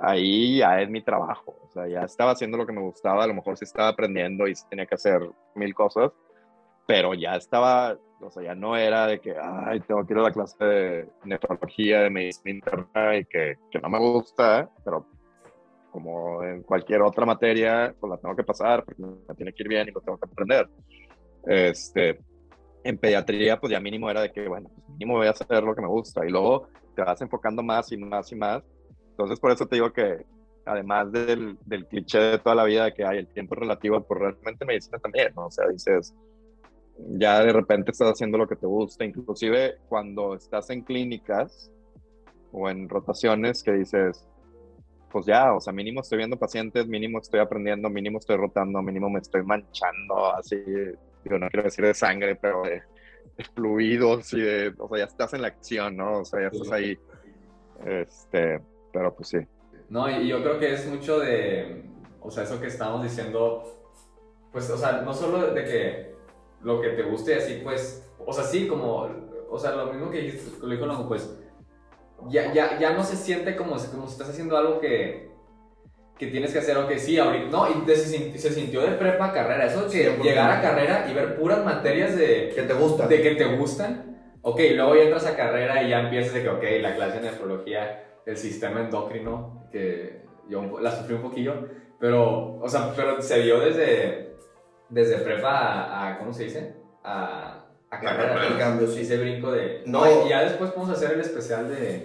ahí ya es mi trabajo, o sea, ya estaba haciendo lo que me gustaba, a lo mejor sí estaba aprendiendo y sí tenía que hacer mil cosas, pero ya estaba, o sea, ya no era de que, ay, tengo que ir a la clase de nefrología, de medicina interna y que, que no me gusta, pero como en cualquier otra materia, pues la tengo que pasar porque me tiene que ir bien y lo tengo que aprender. Este, en pediatría, pues ya mínimo era de que, bueno, pues mínimo voy a hacer lo que me gusta y luego te vas enfocando más y más y más entonces, por eso te digo que, además del, del cliché de toda la vida de que hay el tiempo relativo, pues realmente medicina también, ¿no? O sea, dices, ya de repente estás haciendo lo que te gusta, inclusive cuando estás en clínicas o en rotaciones que dices, pues ya, o sea, mínimo estoy viendo pacientes, mínimo estoy aprendiendo, mínimo estoy rotando, mínimo me estoy manchando, así, digo, no quiero decir de sangre, pero de, fluidos y de, o sea, ya estás en la acción, ¿no? O sea, ya estás ahí, este, pero pues sí. No, y yo creo que es mucho de, o sea, eso que estamos diciendo, pues, o sea, no solo de que lo que te guste así, pues, o sea, sí, como, o sea, lo mismo que dijiste, lo dijo pues, ya, ya, ya no se siente como, como si estás haciendo algo que, que tienes que hacer, o que sí, ahorita, no, y se, se, sintió de prepa a carrera, eso que llegar a carrera y ver puras materias de... Que te gustan. De que te gustan, ok, luego ya entras a carrera y ya empiezas de que, ok, la clase de nefrología el sistema endocrino, que yo la sufrí un poquillo, pero, o sea, pero se vio desde, desde prepa a, ¿cómo se dice? A, a carrera. El cambio, sí. Ese brinco de... No, y ya después podemos hacer el especial de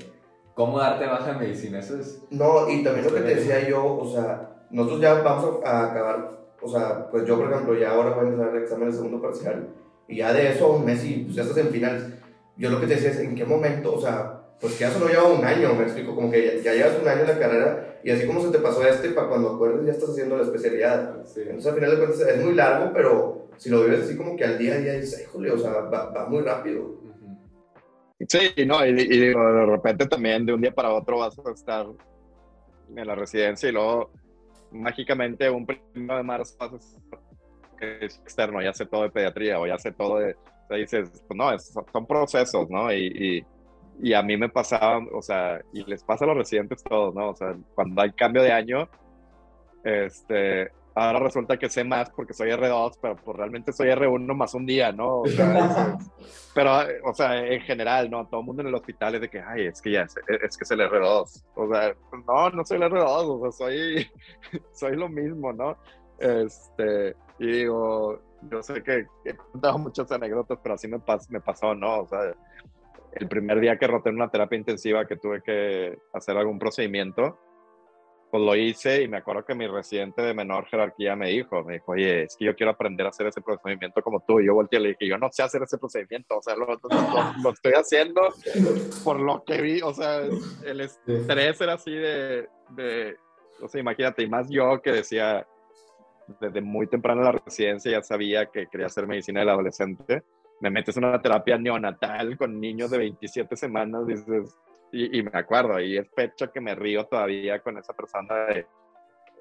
cómo darte baja en medicina, eso es... No, y también lo que te decía yo, o sea, nosotros ya vamos a, acabar, o sea, pues yo por ejemplo ya ahora voy a empezar el examen de segundo parcial, y ya de eso un mes y pues ya estás en finales. Yo lo que te decía es, ¿en qué momento, o sea, pues que ya solo lleva un año, me explico, como que ya, llevas un año en la carrera y así como se te pasó este, para cuando acuerdes ya estás haciendo la especialidad. Entonces al final de cuentas es muy largo, pero si lo vives así como que al día a día dices, híjole, o sea, va, va muy rápido. Sí, no, y, y, de repente también de un día para otro vas a estar en la residencia y luego mágicamente un primero de marzo vas a estar es externo, ya sé todo de pediatría o ya sé todo de, o sea, dices, pues no, son procesos, ¿no? y, y a mí me pasaba, o sea, y les pasa a los residentes todos, ¿no? O sea, cuando hay cambio de año, este, ahora resulta que sé más porque soy R2, pero pues realmente soy R1 más un día, ¿no? O sea, [LAUGHS] pero, o sea, en general, ¿no? Todo el mundo en el hospital es de que, ay, es que ya, es, es que es el R2. O sea, no, no soy el R2, o sea, soy, [LAUGHS] soy lo mismo, ¿no? Este, y digo, yo sé que he contado muchas anécdotas, pero así me, me pasó, ¿no? O sea, el primer día que roté en una terapia intensiva que tuve que hacer algún procedimiento, pues lo hice y me acuerdo que mi residente de menor jerarquía me dijo, me dijo, oye, es que yo quiero aprender a hacer ese procedimiento como tú. Y yo volteé y le dije, yo no sé hacer ese procedimiento, o sea, lo, lo, estoy haciendo por lo que vi, o sea, el estrés era así de, de, o sea, imagínate, y más yo que decía, desde muy temprano en la residencia ya sabía que quería hacer medicina del adolescente me metes en una terapia neonatal con niños de 27 semanas, dices, y, me acuerdo, y es pecho que me río todavía con esa persona de,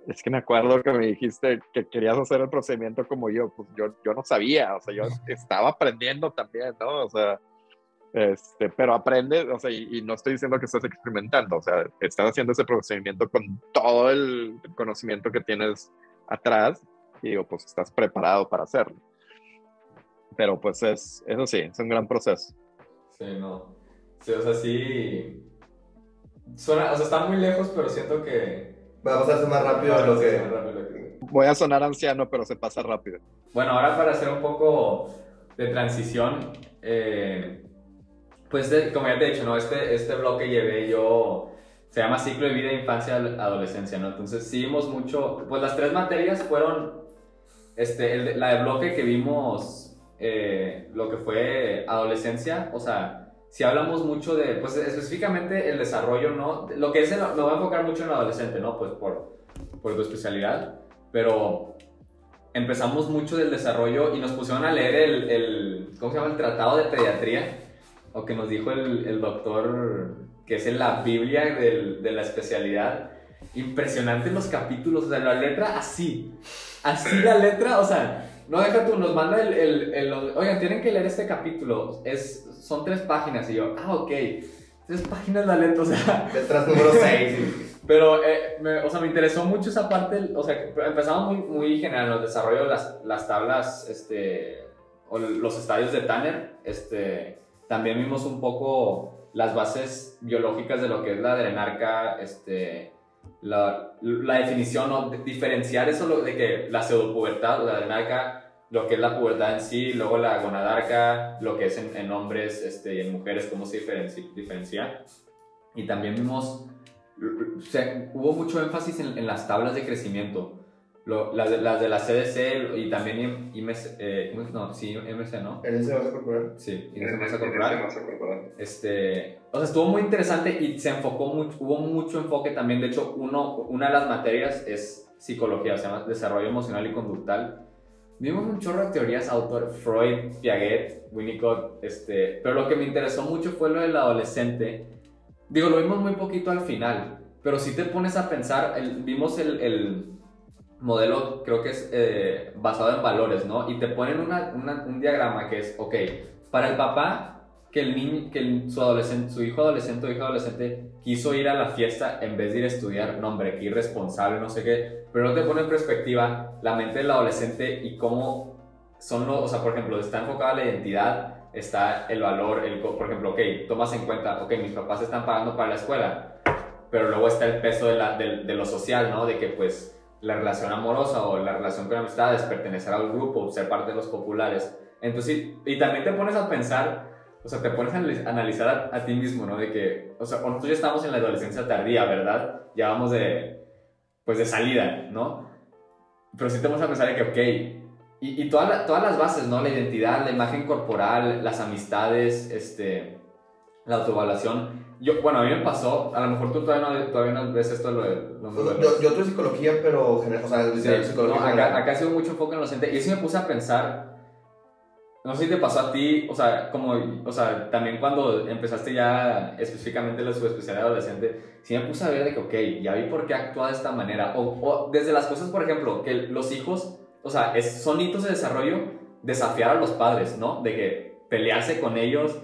es que me acuerdo que me dijiste que querías hacer el procedimiento como yo, pues yo, yo no sabía, o sea, yo estaba aprendiendo también, ¿no? O sea, este, pero aprende, o sea, y, no estoy diciendo que estés experimentando, o sea, estás haciendo ese procedimiento con todo el conocimiento que tienes atrás y digo, pues estás preparado para hacerlo pero pues es, eso sí, es un gran proceso. Sí, no. Sí, o sea, sí. Suena, o sea, está muy lejos, pero siento que. Va a pasarse más rápido de lo que... Voy a sonar anciano, pero se pasa rápido. Bueno, ahora para hacer un poco de transición, eh, pues como ya te he dicho, ¿no? Este, este bloque llevé yo, se llama ciclo de vida, infancia, adolescencia, ¿no? Entonces sí vimos mucho, pues las tres materias fueron, este, la de bloque que vimos eh, lo que fue adolescencia, o sea, si hablamos mucho de, pues específicamente el desarrollo, ¿no? Lo que es, el, me voy a enfocar mucho en el adolescente, ¿no? Pues por, por tu especialidad, pero empezamos mucho del desarrollo y nos pusieron a leer el, el ¿cómo se llama? El Tratado de Pediatría, o que nos dijo el, el doctor, que es en la Biblia del, de la especialidad. Impresionante los capítulos, o sea, la letra así, así la letra, o sea, no, deja tú, nos manda el, el, el, Oigan, tienen que leer este capítulo. Es, son tres páginas. Y yo, ah, ok. Tres páginas la letra, o sea. [LAUGHS] Letras número seis. Pero, eh, me, o sea, me interesó mucho esa parte. O sea, empezamos muy, muy general, el desarrollo de las, las tablas, este. O los estadios de Tanner. Este. También vimos un poco las bases biológicas de lo que es la adrenarca, este la, la definición o diferenciar eso de que la pseudopubertad, la adrenarca, lo que es la pubertad en sí, luego la gonadarca, lo que es en, hombres este, y en mujeres, cómo se diferencia. Y también vimos, hubo mucho énfasis en, en, las tablas de crecimiento las, de, las de la CDC y también IMC, eh, no, sí, MC, ¿no? ¿En masa corporal? Sí, en masa corporal. Este, o sea, estuvo muy interesante y se enfocó mucho, hubo mucho enfoque también, de hecho, uno, una de las materias es psicología, se llama desarrollo emocional y conductal. Vimos un chorro de teorías, autor Freud, Piaget, Winnicott, este, pero lo que me interesó mucho fue lo del adolescente. Digo, lo vimos muy poquito al final, pero si te pones a pensar, vimos el, el modelo creo que es eh, basado en valores, ¿no? Y te ponen una, un diagrama que es, ok, para el papá, que el niño, que su, adolescente, su hijo adolescente o hija adolescente quiso ir a la fiesta en vez de ir a estudiar, no hombre, qué irresponsable, no sé qué, pero no te pone en perspectiva la mente del adolescente y cómo son los, o sea, por ejemplo, está enfocada la identidad, está el valor, el, por ejemplo, ok, tomas en cuenta, ok, mis papás están pagando para la escuela, pero luego está el peso de, la, de, de lo social, ¿no? De que pues la relación amorosa o la relación con amistades, pertenecer al grupo, ser parte de los populares. Entonces, y también te pones a pensar o sea, te pones a analizar a, ti mismo, ¿no? De que, o sea, nosotros ya estamos en la adolescencia tardía, ¿verdad? Ya vamos de, pues de salida, ¿no? Pero sí te vamos a pensar de que, ok, y, y todas las bases, ¿no? La identidad, la imagen corporal, las amistades, este, la autoevaluación. Yo, bueno, a mí me pasó, a lo mejor tú todavía no, todavía no ves esto. Lo, lo, yo, yo tuve psicología, pero o sea, psicología no, acá, acá, ha sido mucho enfoque en lo docente. Y eso me puse a pensar, no sé si te pasó a ti, o sea, como, o sea, también cuando empezaste ya específicamente la subespecialidad adolescente, sí me puse a ver de que, ok, ya vi por qué actúa de esta manera. O, o desde las cosas, por ejemplo, que los hijos o sea, es, son hitos de desarrollo desafiar a los padres, ¿no? De que pelearse con ellos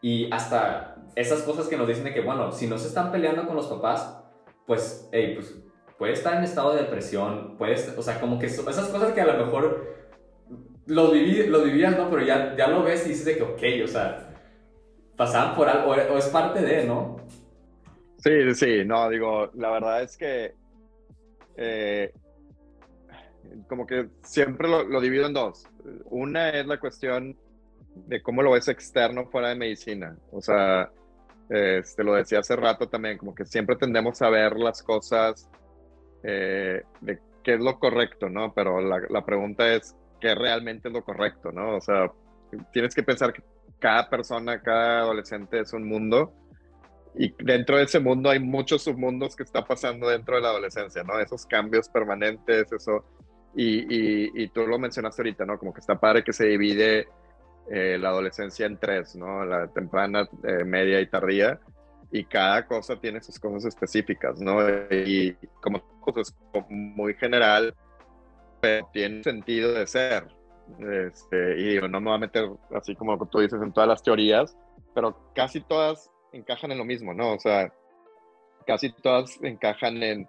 y hasta esas cosas que nos dicen de que, bueno, si no se están peleando con los papás, pues, hey, pues puede estar en estado de depresión, puedes, o sea, como que esas cosas que a lo mejor lo, viví, lo vivías, ¿no? Pero ya, ya lo ves y dices de que, ok, o sea, pasaban por algo, o, es parte de, ¿no? Sí, sí, no, digo, la verdad es que eh, como que siempre lo, divido en dos. Una es la cuestión de cómo lo ves externo fuera de medicina. O sea, este, lo decía hace rato también, como que siempre tendemos a ver las cosas eh, de qué es lo correcto, ¿no? Pero la, la, pregunta es, ¿qué realmente es lo correcto, ¿no? O sea, tienes que pensar que cada persona, cada adolescente es un mundo y dentro de ese mundo hay muchos submundos que está pasando dentro de la adolescencia, ¿no? Esos cambios permanentes, eso y, y, tú lo mencionaste ahorita, ¿no? Como que está padre que se divide eh, la adolescencia en tres, ¿no? La temprana, eh, media y tardía. Y cada cosa tiene sus cosas específicas, ¿no? Y como pues, es muy general, pero tiene sentido de ser. Este, y digo, no me voy a meter así como tú dices en todas las teorías, pero casi todas encajan en lo mismo, ¿no? O sea, casi todas encajan en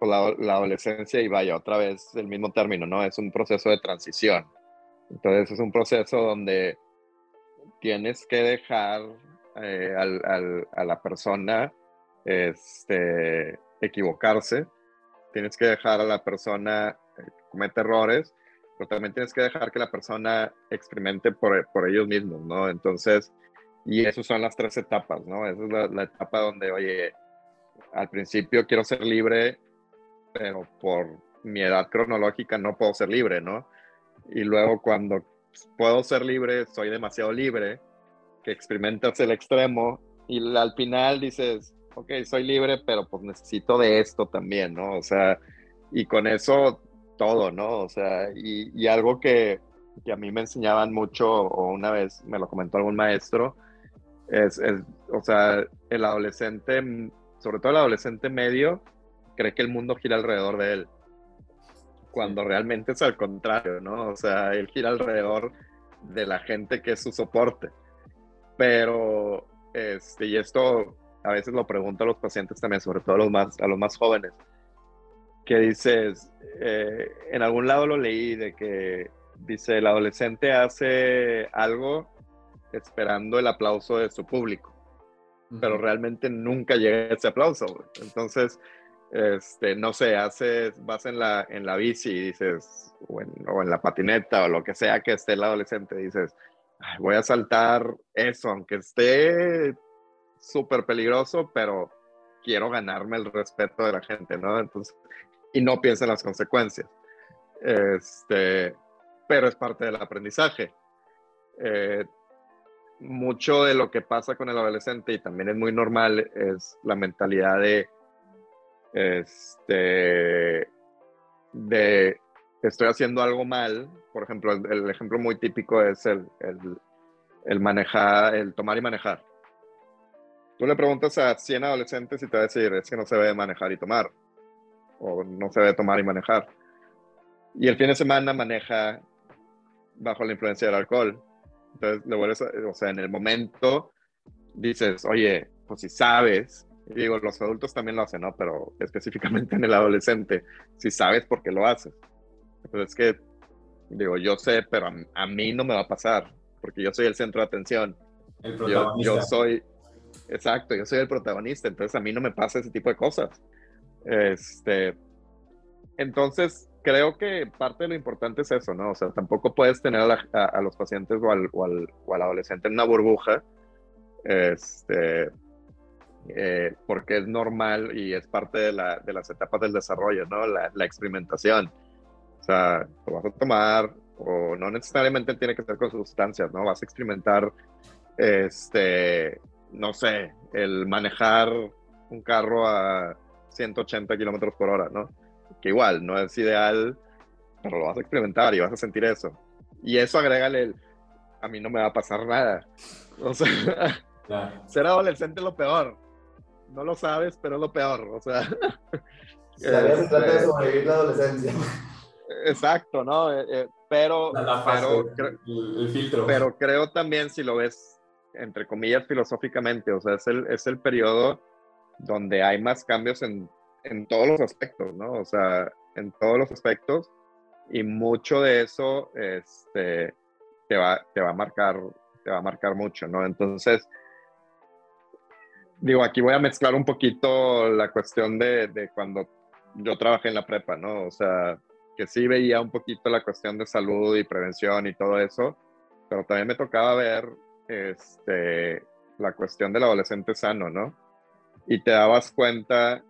la, la, adolescencia y vaya, otra vez el mismo término, ¿no? Es un proceso de transición. Entonces es un proceso donde tienes que dejar eh, al, al, a la persona este, equivocarse, tienes que dejar a la persona cometer errores, pero también tienes que dejar que la persona experimente por, por ellos mismos, ¿no? Entonces, y esas son las tres etapas, ¿no? Esa es la, la etapa donde, oye, al principio quiero ser libre pero por mi edad cronológica no puedo ser libre, ¿no? Y luego cuando puedo ser libre, soy demasiado libre, que experimentas el extremo y al final dices, ok, soy libre, pero pues necesito de esto también, ¿no? O sea, y con eso todo, ¿no? O sea, y, algo que, que, a mí me enseñaban mucho, o una vez me lo comentó algún maestro, es, es, o sea, el adolescente, sobre todo el adolescente medio, cree que el mundo gira alrededor de él, cuando realmente es al contrario, ¿no? O sea, él gira alrededor de la gente que es su soporte. Pero, este, y esto a veces lo pregunto a los pacientes también, sobre todo a los más, a los más jóvenes, que dices, eh, en algún lado lo leí de que dice, el adolescente hace algo esperando el aplauso de su público, pero realmente nunca llega ese aplauso. Entonces, este, no sé, haces, vas en la, en la bici y dices, o en, la patineta o lo que sea que esté el adolescente, dices, voy a saltar eso, aunque esté súper peligroso, pero quiero ganarme el respeto de la gente, ¿no? Entonces, y no piensa en las consecuencias. Este, pero es parte del aprendizaje. Eh, mucho de lo que pasa con el adolescente, y también es muy normal, es la mentalidad de este, de estoy haciendo algo mal, por ejemplo, el, ejemplo muy típico es el, el, manejar, el tomar y manejar. Tú le preguntas a 100 adolescentes y te va a decir, es que no se debe manejar y tomar, o no se debe tomar y manejar. Y el fin de semana maneja bajo la influencia del alcohol. Entonces, le vuelves o sea, en el momento dices, oye, pues si sabes digo, los adultos también lo hacen, ¿no? Pero específicamente en el adolescente, si sabes por qué lo haces. Entonces es que, digo, yo sé, pero a, mí no me va a pasar, porque yo soy el centro de atención. El protagonista. Yo, soy, exacto, yo soy el protagonista, entonces a mí no me pasa ese tipo de cosas. Este, entonces, creo que parte de lo importante es eso, ¿no? O sea, tampoco puedes tener a, los pacientes o al, adolescente en una burbuja, este, eh, porque es normal y es parte de, la, de, las etapas del desarrollo, ¿no? La, la experimentación. O sea, lo vas a tomar, o no necesariamente tiene que ser con sustancias, ¿no? Vas a experimentar, este, no sé, el manejar un carro a 180 kilómetros por hora, ¿no? Que igual, no es ideal, pero lo vas a experimentar y vas a sentir eso. Y eso agrégale el, a mí no me va a pasar nada. O sea, [LAUGHS] ser adolescente es lo peor. No lo sabes, pero es lo peor. O sea, [LAUGHS] se trata de este, sobrevivir la adolescencia. Exacto, ¿no? Eh, eh, pero, el, filtro. pero creo también si lo ves, entre comillas, filosóficamente, o sea, es el, es el periodo donde hay más cambios en, en todos los aspectos, ¿no? O sea, en todos los aspectos y mucho de eso este, te, va, te va a marcar te va a marcar mucho, ¿no? Entonces, digo, aquí voy a mezclar un poquito la cuestión de, de, cuando yo trabajé en la prepa, ¿no? O sea, que sí veía un poquito la cuestión de salud y prevención y todo eso, pero también me tocaba ver este, la cuestión del adolescente sano, ¿no? Y te dabas cuenta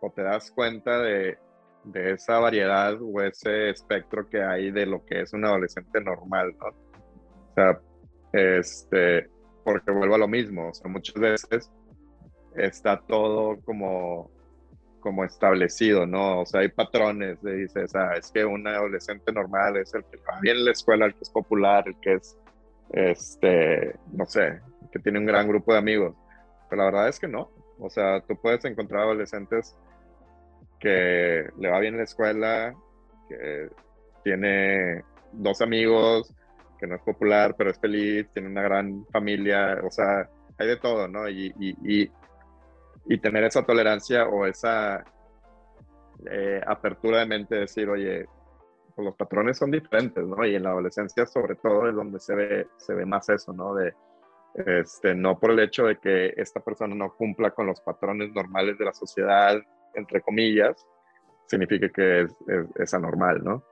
o te das cuenta de, de esa variedad o ese espectro que hay de lo que es un adolescente normal, ¿no? O sea, este, porque vuelvo a lo mismo, o sea, muchas veces está todo como como establecido, ¿no? O sea, hay patrones, de dices, ah, es que un adolescente normal es el que va bien en la escuela, el que es popular, el que es, este, no sé, que tiene un gran grupo de amigos. Pero la verdad es que no. O sea, tú puedes encontrar adolescentes que le va bien en la escuela, que tiene dos amigos, que no es popular, pero es feliz, tiene una gran familia, o sea, hay de todo, ¿no? Y, y, y tener esa tolerancia o esa eh, apertura de mente de decir, oye, pues los patrones son diferentes, ¿no? Y en la adolescencia sobre todo es donde se ve, se ve más eso, ¿no? De, este, no por el hecho de que esta persona no cumpla con los patrones normales de la sociedad, entre comillas, significa que es, es, anormal, ¿no?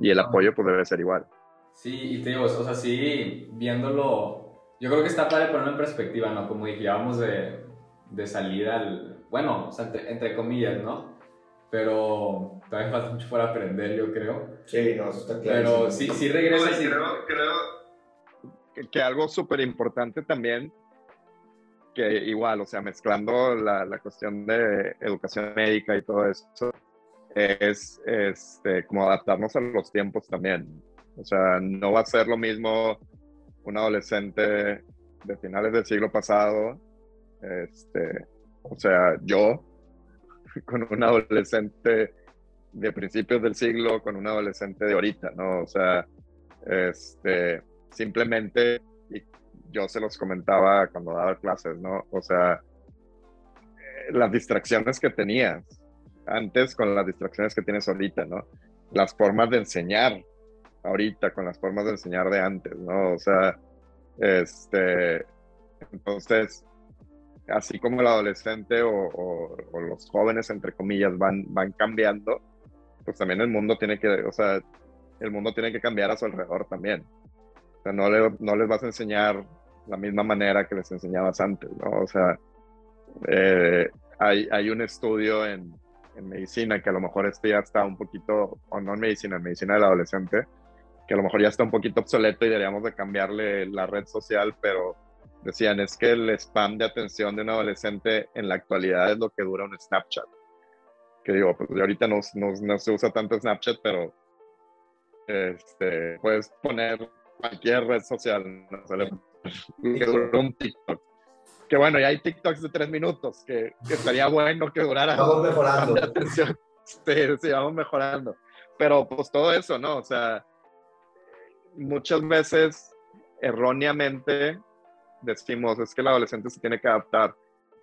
Y el apoyo pues debe ser igual. Sí, y te digo, o sea, sí, viéndolo, yo creo que está padre ponerlo en perspectiva, ¿no? Como dijimos de, de salir al, bueno, entre, comillas, ¿no? Pero todavía falta mucho para aprender, yo creo. Sí, no, eso está claro. Pero sí, sí regresa. creo, creo que, algo súper importante también, que igual, o sea, mezclando la, la, cuestión de educación médica y todo eso, es este, como adaptarnos a los tiempos también. O sea, no va a ser lo mismo un adolescente de finales del siglo pasado este, o sea, yo [LAUGHS] con un adolescente de principios del siglo, con un adolescente de ahorita, ¿no? O sea, este, simplemente, yo se los comentaba cuando daba clases, ¿no? O sea, eh, las distracciones que tenías antes con las distracciones que tienes ahorita, ¿no? Las formas de enseñar ahorita con las formas de enseñar de antes, ¿no? O sea, este, entonces, así como el adolescente o, los jóvenes, entre comillas, van, van cambiando, pues también el mundo tiene que, o sea, el mundo tiene que cambiar a su alrededor también. O sea, no, no les vas a enseñar la misma manera que les enseñabas antes, ¿no? O sea, eh, hay, hay un estudio en, en medicina que a lo mejor este ya está un poquito, o no en medicina, en medicina del adolescente, que a lo mejor ya está un poquito obsoleto y deberíamos de cambiarle la red social, pero Decían, es que el spam de atención de un adolescente en la actualidad es lo que dura un Snapchat. Que digo, pues ahorita no, no, se usa tanto Snapchat, pero este, puedes poner cualquier red social, que dura un TikTok. Que bueno, ya hay TikToks de tres minutos, que, que estaría bueno que durara. Vamos mejorando. atención. Sí, sí, vamos mejorando. Pero pues todo eso, ¿no? O sea, muchas veces erróneamente decimos, es que el adolescente se tiene que adaptar.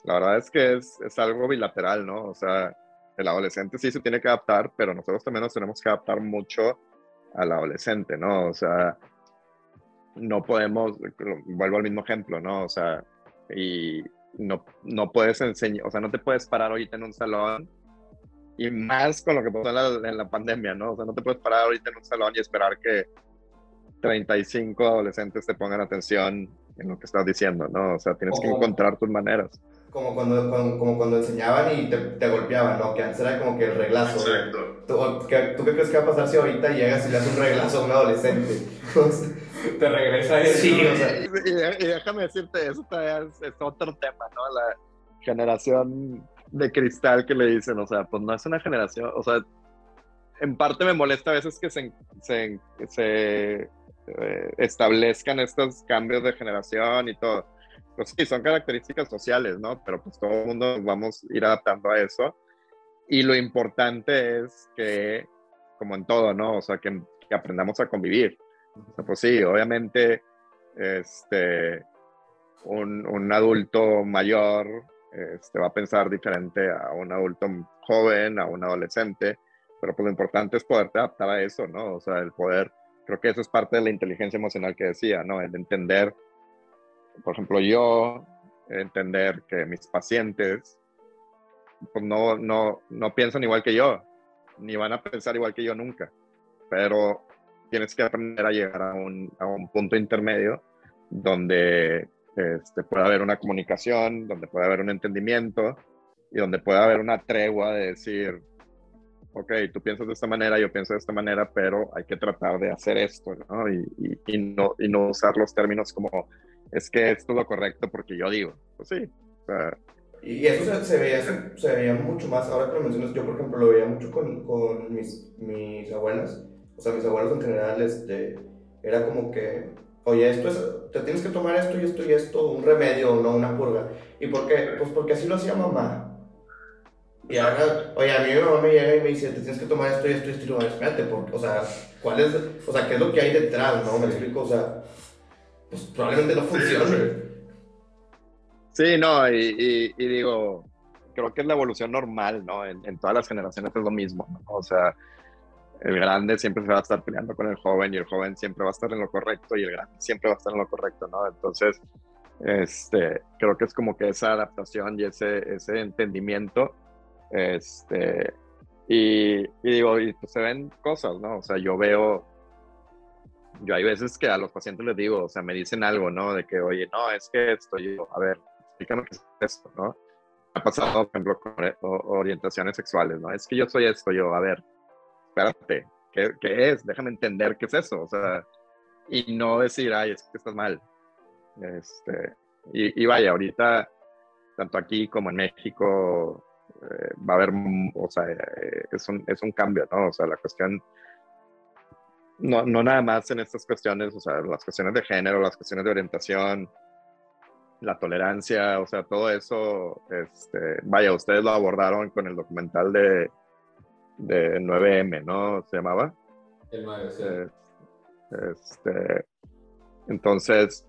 La verdad es que es, es algo bilateral, ¿no? O sea, el adolescente sí se tiene que adaptar, pero nosotros también nos tenemos que adaptar mucho al adolescente, ¿no? O sea, no podemos, vuelvo al mismo ejemplo, ¿no? O sea, y no, no puedes enseñar, o sea, no te puedes parar ahorita en un salón y más con lo que pasó en la, en la, pandemia, ¿no? O sea, no te puedes parar ahorita en un salón y esperar que 35 adolescentes te pongan atención en lo que estás diciendo, ¿no? O sea, tienes que encontrar tus maneras. Como cuando, como cuando enseñaban y te, te, golpeaban, ¿no? Que antes era como que el reglazo. Exacto. ¿Tú, qué crees que va a pasar si ahorita llegas y le haces un reglazo a un adolescente? [LAUGHS] [LAUGHS] te regresa eso. Sí, o sea. Y, déjame decirte, eso todavía es, otro tema, ¿no? La generación de cristal que le dicen, o sea, pues no es una generación, o sea, en parte me molesta a veces que se, se, se eh, establezcan estos cambios de generación y todo. Pues sí, son características sociales, ¿no? Pero pues todo el mundo vamos a ir adaptando a eso. Y lo importante es que, como en todo, ¿no? O sea, que, aprendamos a convivir. Pues sí, obviamente, este, un, un adulto mayor este, va a pensar diferente a un adulto joven, a un adolescente, pero pues lo importante es poderte adaptar a eso, ¿no? O sea, el poder creo que eso es parte de la inteligencia emocional que decía, ¿no? El entender, por ejemplo, yo, entender que mis pacientes pues no, no, no piensan igual que yo, ni van a pensar igual que yo nunca, pero tienes que aprender a llegar a un, a un punto intermedio donde este, pueda haber una comunicación, donde pueda haber un entendimiento y donde pueda haber una tregua de decir, ok, tú piensas de esta manera, yo pienso de esta manera, pero hay que tratar de hacer esto, ¿no? Y, y, no, y no usar los términos como, es que esto es lo correcto porque yo digo. Pues sí. y eso se, veía, se, veía mucho más, ahora que lo mencionas, yo por ejemplo lo veía mucho con, con mis, mis abuelas, o sea, mis abuelos en general, este, era como que, oye, esto es, te tienes que tomar esto y esto y esto, un remedio, no una purga. ¿Y por qué? Pues porque así lo hacía mamá. Y ahora, oye, a mí mi mamá me llega y me dice, te tienes que tomar esto y esto y esto, y digo, espérate, porque, o sea, ¿cuál es, o sea, qué es lo que hay detrás, no? Me explico, o sea, pues probablemente no funcione. Sí, no, y, y, digo, creo que es la evolución normal, ¿no? En, en todas las generaciones es lo mismo, ¿no? O sea, el grande siempre se va a estar peleando con el joven y el joven siempre va a estar en lo correcto y el grande siempre va a estar en lo correcto, ¿no? Entonces, este, creo que es como que esa adaptación y ese, ese entendimiento este, y, digo, y pues se ven cosas, ¿no? O sea, yo veo, yo hay veces que a los pacientes les digo, o sea, me dicen algo, ¿no? De que, oye, no, es que esto, yo, a ver, explícame qué es esto, ¿no? Ha pasado, por ejemplo, con orientaciones sexuales, ¿no? Es que yo soy esto, yo, a ver, espérate, ¿qué, qué es? Déjame entender qué es eso, o sea, y no decir, ay, es que estás mal. Este, y, y vaya, ahorita, tanto aquí como en México, eh, va a haber, o sea, eh, es, un, es un cambio, ¿no? O sea, la cuestión, no, no nada más en estas cuestiones, o sea, las cuestiones de género, las cuestiones de orientación, la tolerancia, o sea, todo eso, este, vaya, ustedes lo abordaron con el documental de, de 9M, ¿no? ¿Se llamaba? El 9, sí. este, entonces,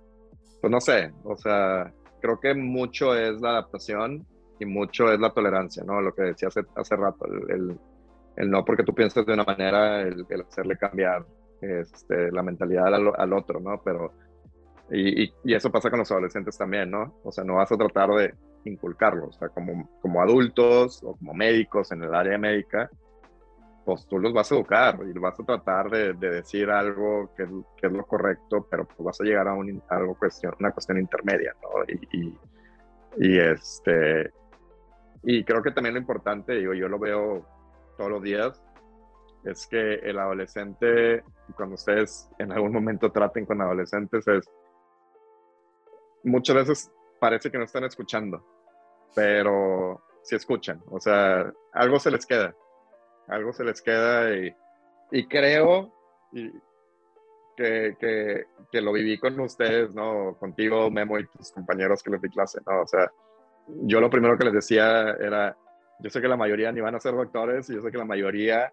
pues no sé, o sea, creo que mucho es la adaptación y mucho es la tolerancia, ¿no? Lo que decía hace, hace rato, el, el, no porque tú piensas de una manera, el, hacerle cambiar este, la mentalidad al, al, otro, ¿no? Pero, y, y, eso pasa con los adolescentes también, ¿no? O sea, no vas a tratar de inculcarlos, o sea, como, como adultos o como médicos en el área médica, pues tú los vas a educar y vas a tratar de, de decir algo que, que, es lo correcto, pero pues vas a llegar a un, algo cuestión, una cuestión intermedia, ¿no? Y, y, y este, y creo que también lo importante, digo, yo lo veo todos los días, es que el adolescente, cuando ustedes en algún momento traten con adolescentes, es muchas veces parece que no están escuchando, pero sí escuchan, o sea, algo se les queda, algo se les queda y, y creo que, que, que, lo viví con ustedes, ¿no? Contigo, Memo y tus compañeros que les di clase, ¿no? O sea, yo lo primero que les decía era, yo sé que la mayoría ni van a ser doctores y yo sé que la mayoría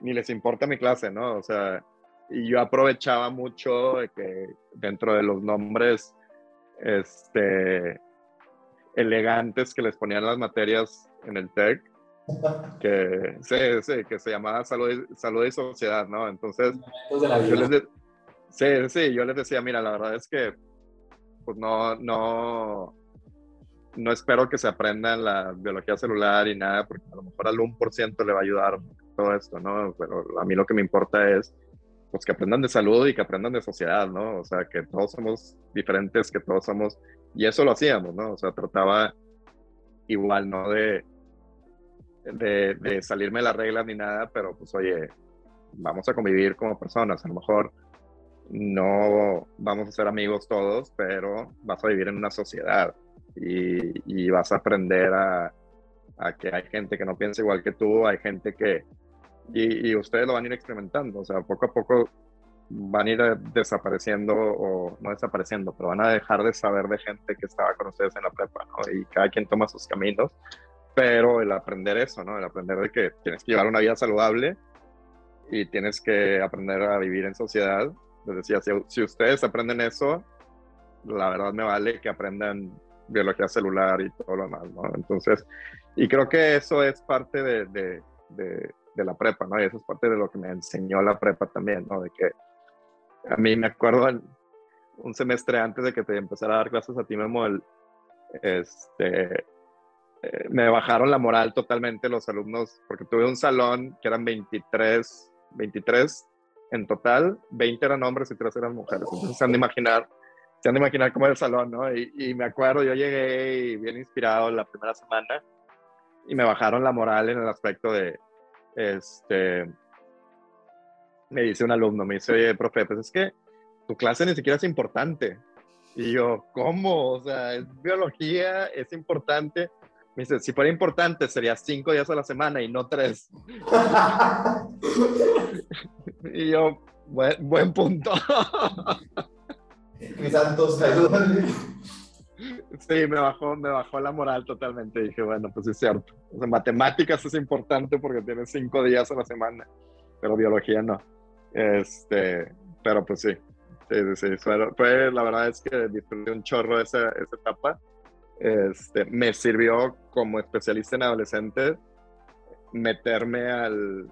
ni les importa mi clase, ¿no? O sea, y yo aprovechaba mucho de que dentro de los nombres este, elegantes que les ponían las materias en el TEC, que, sí, sí, que se llamaba salud, salud y sociedad, ¿no? Entonces, yo les sí, sí, yo les decía, mira, la verdad es que, pues no, no, no espero que se aprenda la biología celular y nada, porque a lo mejor al 1% le va a ayudar todo esto, ¿no? Pero a mí lo que me importa es pues que aprendan de salud y que aprendan de sociedad, ¿no? O sea, que todos somos diferentes, que todos somos, y eso lo hacíamos, ¿no? O sea, trataba igual, ¿no? De, de, salirme de las reglas ni nada, pero pues oye, vamos a convivir como personas, a lo mejor no vamos a ser amigos todos, pero vas a vivir en una sociedad y, vas a aprender a, que hay gente que no piensa igual que tú, hay gente que, y, ustedes lo van a ir experimentando, o sea, poco a poco van a ir desapareciendo o no desapareciendo, pero van a dejar de saber de gente que estaba con ustedes en la prepa, ¿no? Y cada quien toma sus caminos, pero el aprender eso, ¿no? El aprender de que tienes que llevar una vida saludable y tienes que aprender a vivir en sociedad. Les decía, si, si ustedes aprenden eso, la verdad me vale que aprendan biología celular y todo lo demás, ¿no? Entonces, y creo que eso es parte de, de, de, la prepa, ¿no? Y eso es parte de lo que me enseñó la prepa también, ¿no? De que a mí me acuerdo un semestre antes de que te empezara a dar clases a ti, Memo, el, este, eh, me bajaron la moral totalmente los alumnos, porque tuve un salón que eran 23, 23 en total, 20 eran hombres y 3 eran mujeres. Entonces se han de imaginar se han de imaginar cómo era el salón, ¿no? Y, me acuerdo, yo llegué bien inspirado la primera semana y me bajaron la moral en el aspecto de, este, me dice un alumno, me dice, oye, profe, pues es que tu clase ni siquiera es importante. Y yo, ¿cómo? O sea, es biología, es importante. Me dice, si fuera importante, sería cinco días a la semana y no tres. [LAUGHS] y yo, buen, buen punto. Mis santos, Sí, me bajó, me bajó la moral totalmente. Dije, bueno, pues es cierto. O sea, matemáticas es importante porque tienes cinco días a la semana, pero biología no. Este, pero pues sí. Sí, sí, Fue, la verdad es que disfruté un chorro esa, esa etapa. Este, me sirvió como especialista en adolescentes meterme al,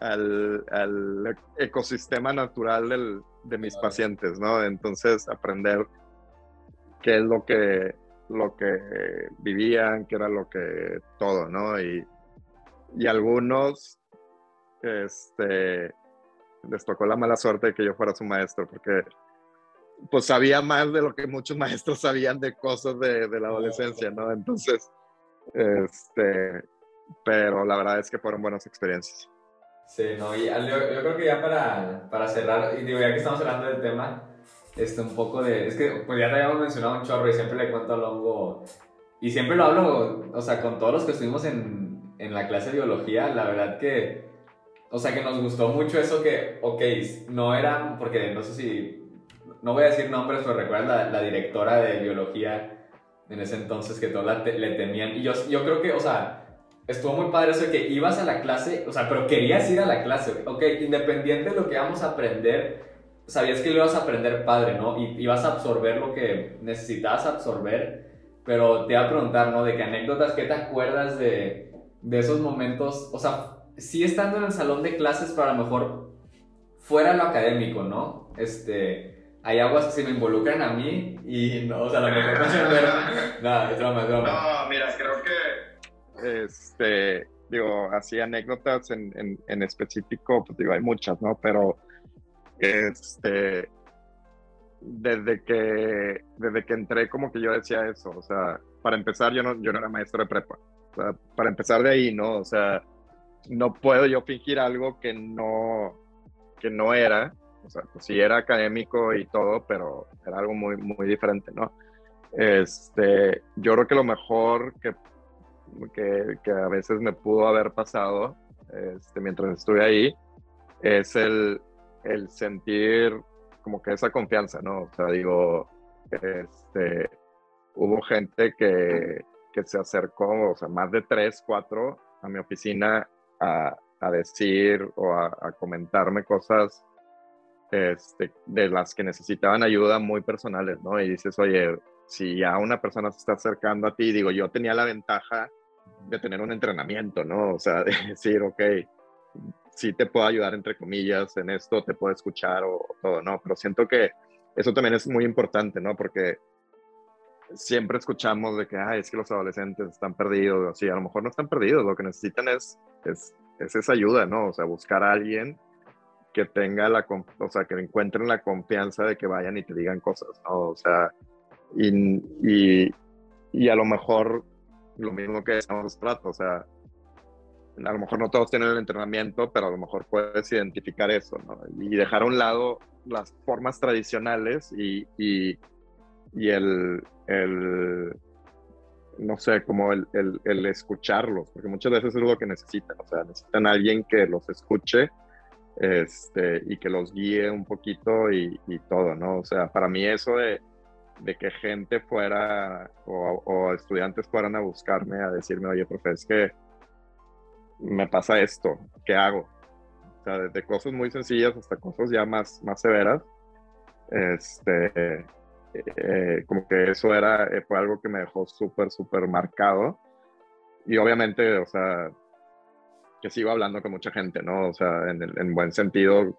al, al ecosistema natural del, de mis pacientes, ¿no? Entonces, aprender qué es lo que, lo que vivían, qué era lo que todo, ¿no? Y, y algunos, este, les tocó la mala suerte de que yo fuera su maestro, porque pues sabía más de lo que muchos [LAUGHS] maestros sabían de cosas de, de la adolescencia, ¿no? Entonces, este, pero la verdad es que fueron buenas experiencias. Sí, no, y yo, creo que ya para, para, cerrar, y digo, ya que estamos hablando del tema, este, un poco de, es que pues ya te habíamos mencionado un chorro y siempre le cuento a Longo, y siempre lo hablo, o sea, con todos los que estuvimos en, en la clase de biología, la verdad que, o sea, que nos gustó mucho eso que, ok, no eran, porque no sé si, no voy a decir nombres, pero recuerda la, la directora de biología en ese entonces que todos le temían, y yo, yo creo que, o sea, estuvo muy padre eso de que ibas a la clase, o sea, pero querías ir a la clase, ok, independiente de lo que íbamos a aprender, sabías que lo ibas a aprender padre, ¿no? Y ibas a absorber lo que necesitabas absorber, pero te iba a preguntar, ¿no? De qué anécdotas, ¿qué te acuerdas de, de esos momentos? O sea, sí estando en el salón de clases, pero a lo mejor fuera lo académico, ¿no? Este, hay aguas que se me involucran a mí y no, o sea, a lo mejor no [LAUGHS] Nada, es broma, es broma. No, mira, creo que este, digo, así anécdotas en, en, específico, pues digo, hay muchas, ¿no? Pero, este, desde que, desde que entré, como que yo decía eso, o sea, para empezar, yo no, yo no era maestro de prepa, o sea, para empezar de ahí, ¿no? O sea, no puedo yo fingir algo que no, que no era, o sea, pues sí era académico y todo, pero era algo muy, muy diferente, ¿no? Este, yo creo que lo mejor que que, que, a veces me pudo haber pasado este, mientras estuve ahí, es el, el, sentir como que esa confianza, ¿no? O sea, digo, este, hubo gente que, que se acercó, o sea, más de tres, cuatro a mi oficina a, a decir o a, a, comentarme cosas este, de las que necesitaban ayuda muy personales, ¿no? Y dices, oye, si ya una persona se está acercando a ti, digo, yo tenía la ventaja de tener un entrenamiento, ¿no? O sea, [LAUGHS] de decir, ok, sí te puedo ayudar, entre comillas, en esto, te puedo escuchar o, todo, ¿no? Pero siento que eso también es muy importante, ¿no? Porque siempre escuchamos de que, Ay, es que los adolescentes están perdidos, así, a lo mejor no están perdidos, lo que necesitan es, es, es esa ayuda, ¿no? O sea, buscar a alguien que tenga la, o sea, que encuentren la confianza de que vayan y te digan cosas, ¿no? O sea, y, y, y a lo mejor lo mismo que estamos tratando, o sea, a lo mejor no todos tienen el entrenamiento, pero a lo mejor puedes identificar eso, ¿no? Y dejar a un lado las formas tradicionales y, y, y el, el, no sé, como el, el, el, escucharlos, porque muchas veces es lo que necesitan, o sea, necesitan a alguien que los escuche este, y que los guíe un poquito y, todo, ¿no? O sea, para mí eso de, que gente fuera o, estudiantes fueran a buscarme a decirme, oye, profe, es que me pasa esto, ¿qué hago? O sea, desde cosas muy sencillas hasta cosas ya más, más severas. Este, eh, como que eso era, eh, fue algo que me dejó súper, súper marcado. Y obviamente, o sea, que sigo hablando con mucha gente, ¿no? O sea, en, en buen sentido,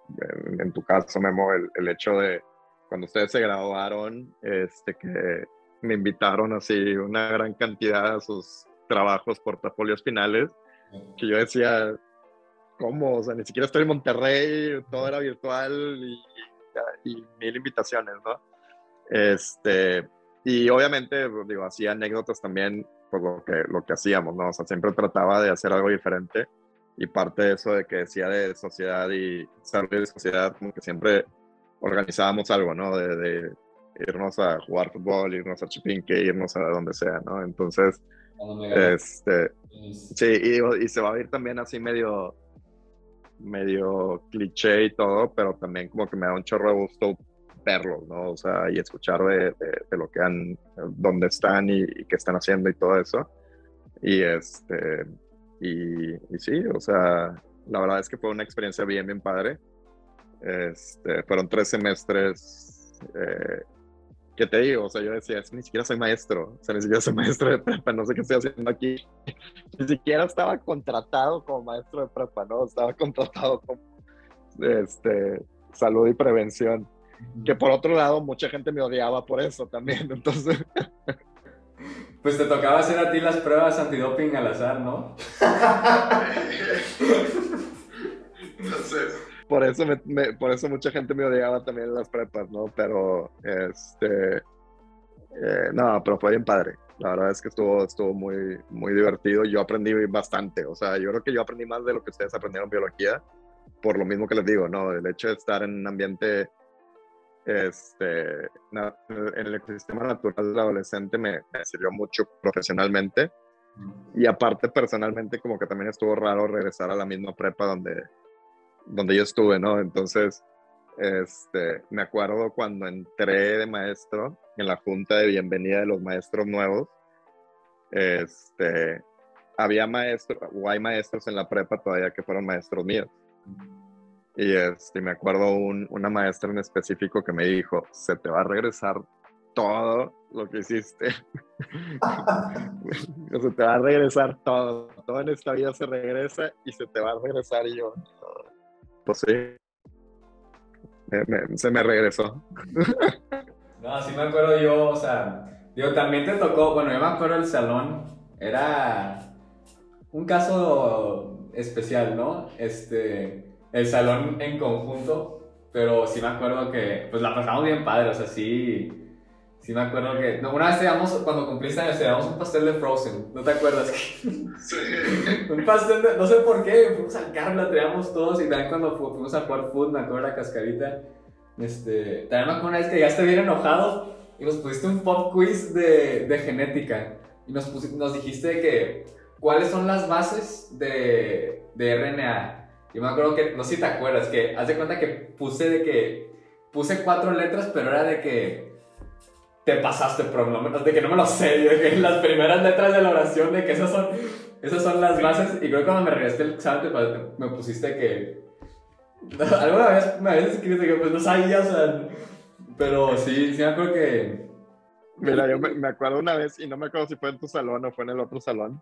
en, tu caso, Memo, el, el, hecho de cuando ustedes se graduaron, este, que me invitaron así una gran cantidad a sus trabajos, portafolios finales, que yo decía, ¿cómo? O sea, ni siquiera estoy en Monterrey, todo era virtual y, y, mil invitaciones, ¿no? Este, y obviamente, digo, hacía anécdotas también por lo que, lo que hacíamos, ¿no? O sea, siempre trataba de hacer algo diferente y parte de eso de que decía de sociedad y salir de sociedad, como que siempre organizábamos algo, ¿no? De, de irnos a jugar fútbol, irnos a Chipinque, irnos a donde sea, ¿no? Entonces, este, sí, y, y, se va a ir también así medio, medio cliché y todo, pero también como que me da un chorro de gusto verlos, ¿no? O sea, y escuchar de, de, lo que han, dónde están y, y, qué están haciendo y todo eso. Y este, y, y, sí, o sea, la verdad es que fue una experiencia bien, bien padre. Este, fueron tres semestres eh, ¿qué te digo? O sea, yo decía, ni siquiera soy maestro, o sea, ni siquiera soy maestro de prepa, no sé qué estoy haciendo aquí. [LAUGHS] Ni siquiera estaba contratado como maestro de prepa, ¿no? Estaba contratado como este, salud y prevención. Que por otro lado, mucha gente me odiaba por eso también, [LAUGHS] entonces... Pues te tocaba hacer a ti las pruebas antidoping al azar, ¿no? entonces por eso, me, por eso mucha gente me odiaba también en las prepas, ¿no? Pero, este, eh, no, pero fue bien padre. La verdad es que estuvo, estuvo muy, muy divertido. Yo aprendí bastante. O sea, yo creo que yo aprendí más de lo que ustedes aprendieron en biología, por lo mismo que les digo, ¿no? El hecho de estar en un ambiente, este, en el ecosistema natural del adolescente me, me sirvió mucho profesionalmente. Y aparte, personalmente, como que también estuvo raro regresar a la misma prepa donde, donde yo estuve, ¿no? Entonces, este, me acuerdo cuando entré de maestro en la junta de bienvenida de los maestros nuevos, este, había maestros, o hay maestros en la prepa todavía que fueron maestros míos. Y este, me acuerdo un, una maestra en específico que me dijo, se te va a regresar todo lo que hiciste. [LAUGHS] se te va a regresar todo. Todo en esta vida se regresa y se te va a regresar y yo, pues sí. se me regresó. [LAUGHS] no, sí me acuerdo yo, o sea, digo, también te tocó, bueno, yo me acuerdo el salón, era un caso especial, ¿no? Este, el salón en conjunto, pero sí me acuerdo que, pues la pasamos bien padre, o sea, sí, Sí, me acuerdo que. No, una vez llevamos, cuando cumpliste años, llevamos un pastel de Frozen. ¿No te acuerdas? [LAUGHS] Sí. un pastel de. No sé por qué. Fuimos al carro, la traíamos todos. Y también cuando fuimos a jugar food, me acuerdo la cascarita. Este. También me acuerdo una vez que ya bien enojado. Y nos pusiste un pop quiz de, de genética. Y nos, nos dijiste que. ¿Cuáles son las bases de, de RNA? Y me acuerdo que. No sé si te acuerdas, que. Haz de cuenta que puse de que. Puse cuatro letras, pero era de que te pasaste menos, de que no me lo sé, de que [LAUGHS] las primeras letras de la oración, de que esas son, esas son las bases, y creo que cuando me regresaste el examen me pusiste que, [LAUGHS] alguna vez me habías escrito que pues no sabía, o sea, pero sí, sí me acuerdo que... Mira, yo me, acuerdo una vez, y no me acuerdo si fue en tu salón o fue en el otro salón,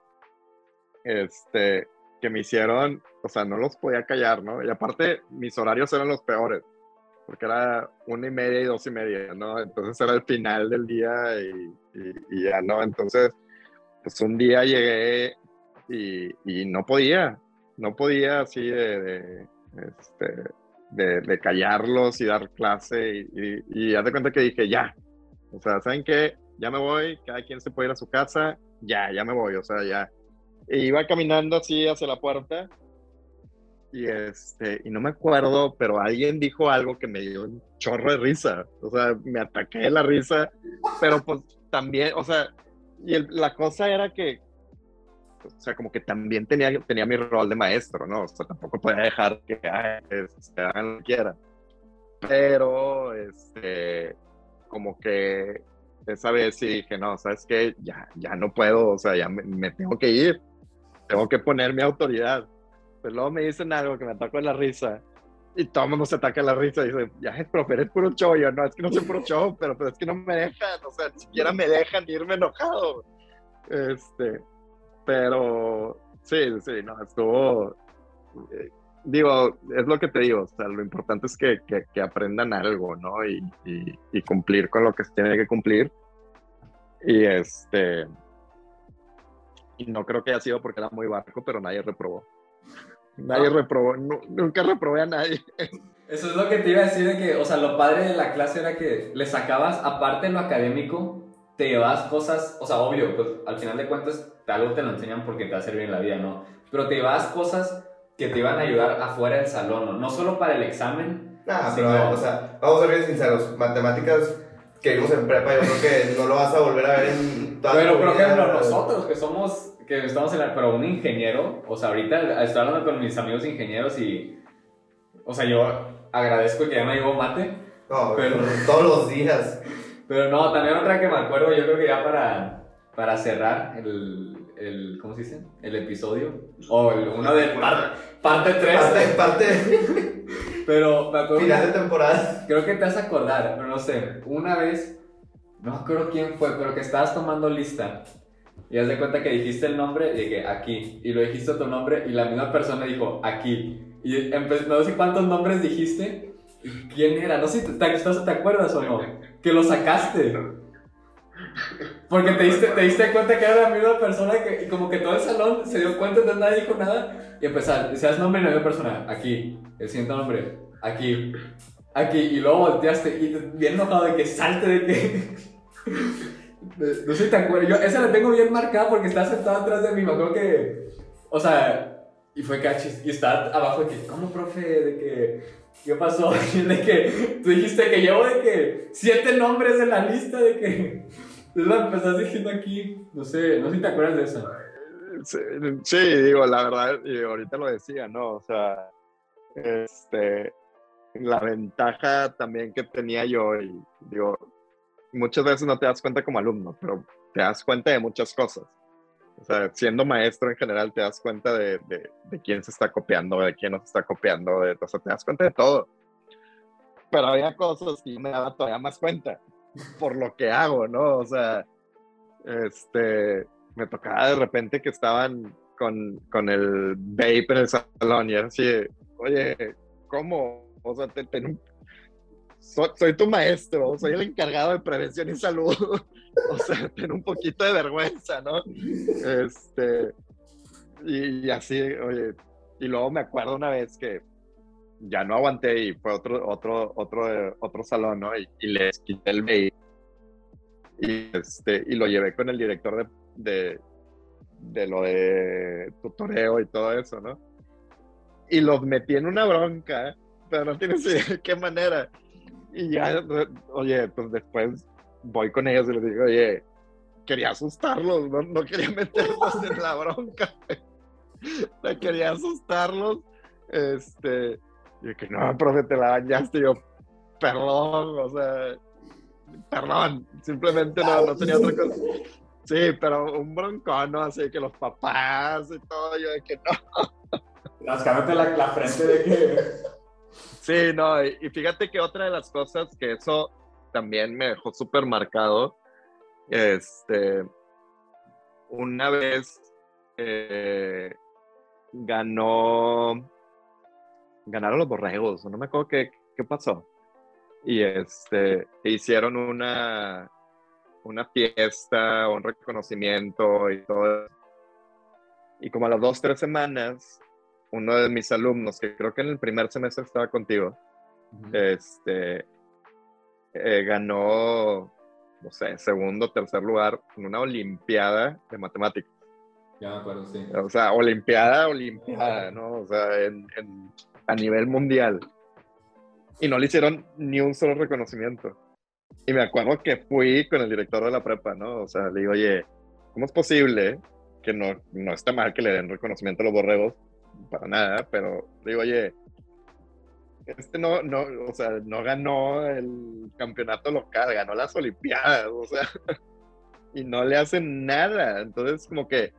este, que me hicieron, o sea, no los podía callar, ¿no? Y aparte, mis horarios eran los peores. porque era una y media y dos y media, ¿no? Entonces era el final del día y, y, ya, ¿no? Entonces, pues un día llegué y, y no podía, no podía así de, de, este, de, de callarlos y dar clase y, y, haz de cuenta que dije, ya, o sea, ¿saben qué? Ya me voy, cada quien se puede ir a su casa, ya, ya me voy, o sea, ya. E iba caminando así hacia la puerta y este, y no me acuerdo, pero alguien dijo algo que me dio un chorro de risa, o sea, me ataqué la risa, pero pues también, o sea, y la cosa era que, o sea, como que también tenía, tenía mi rol de maestro, ¿no? O sea, tampoco podía dejar que se hagan lo que quieran. Pero, este, como que esa vez sí dije, no, ¿sabes qué? Ya, ya no puedo, o sea, ya me, tengo que ir, tengo que poner mi autoridad. Pero luego me dicen algo que me atacó en la risa y todo el mundo se ataca la risa y dice, ya, profe, eres puro show. Yo, no, es que no soy puro show, pero, pero es que no me dejan, o sea, ni siquiera me dejan irme enojado. Este, pero sí, sí, no, estuvo. Eh, digo, es lo que te digo, o sea, lo importante es que, que, aprendan algo, ¿no? Y, y, cumplir con lo que se tiene que cumplir. Y este. Y no creo que haya sido porque era muy barco, pero nadie reprobó. Nadie reprobó, nunca reprobé a nadie. Eso es lo que te iba a decir de que, o sea, lo padre de la clase era que le sacabas, aparte de lo académico, te llevabas cosas, o sea, obvio, pues al final de cuentas algo te lo enseñan porque te va a servir en la vida, ¿no? Pero te llevabas cosas que te iban a ayudar afuera del salón, ¿no? No solo para el examen. Ah, pero, o sea, vamos a ser bien sinceros, matemáticas que vimos en prepa, yo creo que no lo vas a volver a ver en Pero, por ejemplo, nosotros que somos, que estamos en la, pero un ingeniero, o sea, ahorita estoy hablando con mis amigos ingenieros y, o sea, yo agradezco que ya no llevo mate. No, [LAUGHS] pero [LAUGHS] todos los días. Pero no, también otra que me acuerdo, yo creo que ya para, para cerrar el, el, ¿cómo se dice? El episodio. O el, uno de parte 3. Parte, parte. [LAUGHS] pero me acuerdo. Final de temporada. Creo que te vas a acordar, pero no sé. Una vez, no acuerdo quién fue, pero que estabas tomando lista. Y haz de cuenta que dijiste el nombre y dije aquí. Y lo dijiste tu nombre y la misma persona dijo aquí. Y no sé cuántos nombres dijiste. ¿Quién era? No sé si te, te acuerdas o no. Que lo sacaste. Porque te diste, te diste cuenta que era la misma persona que, y como que todo el salón se dio cuenta, entonces nadie dijo nada. Y empezar, decías nombre y la misma persona, aquí, el siguiente nombre, aquí, aquí. Y luego volteaste y bien enojado de que salte de que. [LAUGHS] no sé si te acuerdas. Yo esa la tengo bien marcada porque está sentado atrás de mí. Me acuerdo que. O sea, y fue cachis. Y está abajo de que, ¿cómo, profe? De que. ¿Qué pasó? [LAUGHS] De que tú dijiste que llevo de que siete nombres en la lista de que me estás diciendo aquí, no sé, no sé si te acuerdas de eso. Sí, digo, la verdad, y ahorita lo decía, ¿no? O sea, este, la ventaja también que tenía yo, y digo, muchas veces no te das cuenta como alumno, pero te das cuenta de muchas cosas. O sea, siendo maestro en general te das cuenta de, de, quién se está copiando, de quién no se está copiando, de, o sea, te das cuenta de todo. Pero había cosas que me daba todavía más cuenta por lo que hago, ¿no? O sea, este, me tocaba de repente que estaban con, con el vape en el salón y era así, oye, ¿cómo? O sea, te, soy, tu maestro, soy el encargado de prevención y salud. [LAUGHS] o sea, tengo un poquito de vergüenza, ¿no? Este, y, y, así, oye, y luego me acuerdo una vez que ya no aguanté y fue otro, otro, otro, otro salón, ¿no? Y, les quité el mail y, este, y lo llevé con el director de, de, lo de tutoreo y todo eso, ¿no? Y los metí en una bronca, pero no tienes [LAUGHS] idea de qué manera. Y ya, oye, pues después voy con ellos y les digo, oye, quería asustarlos, no, no quería [LAUGHS] meterlos en la bronca. [LAUGHS] quería asustarlos. Este, y que no, profe, te la bañaste. Y yo, perdón, o sea, perdón, simplemente no, no tenía otra cosa. Sí, pero un broncón, ¿no? Así que los papás y todo, yo de que no. Rascándote la, la frente de que. Sí, no, y, fíjate que otra de las cosas que eso también me dejó súper marcado, este, una vez eh, ganó ganaron los borregos, no me acuerdo qué, qué pasó. y este, hicieron una, una fiesta, un reconocimiento y todo. Y como a las dos, tres semanas, uno de mis alumnos, que creo que en el primer semestre estaba contigo, este, eh, ganó, no sé, segundo, tercer lugar en una olimpiada de matemáticas. Ya me acuerdo, sí. O sea, olimpiada, olimpiada, ¿no? O sea, a nivel mundial. Y no le hicieron ni un solo reconocimiento. Y me acuerdo que fui con el director de la prepa, ¿no? O sea, le digo, oye, ¿cómo es posible que no, no está mal que le den reconocimiento a los borregos? Para nada, pero digo, oye, este no, no, o sea, no ganó el campeonato local, ganó las Olimpiadas, o sea, [LAUGHS] y no le hacen nada. Entonces, como que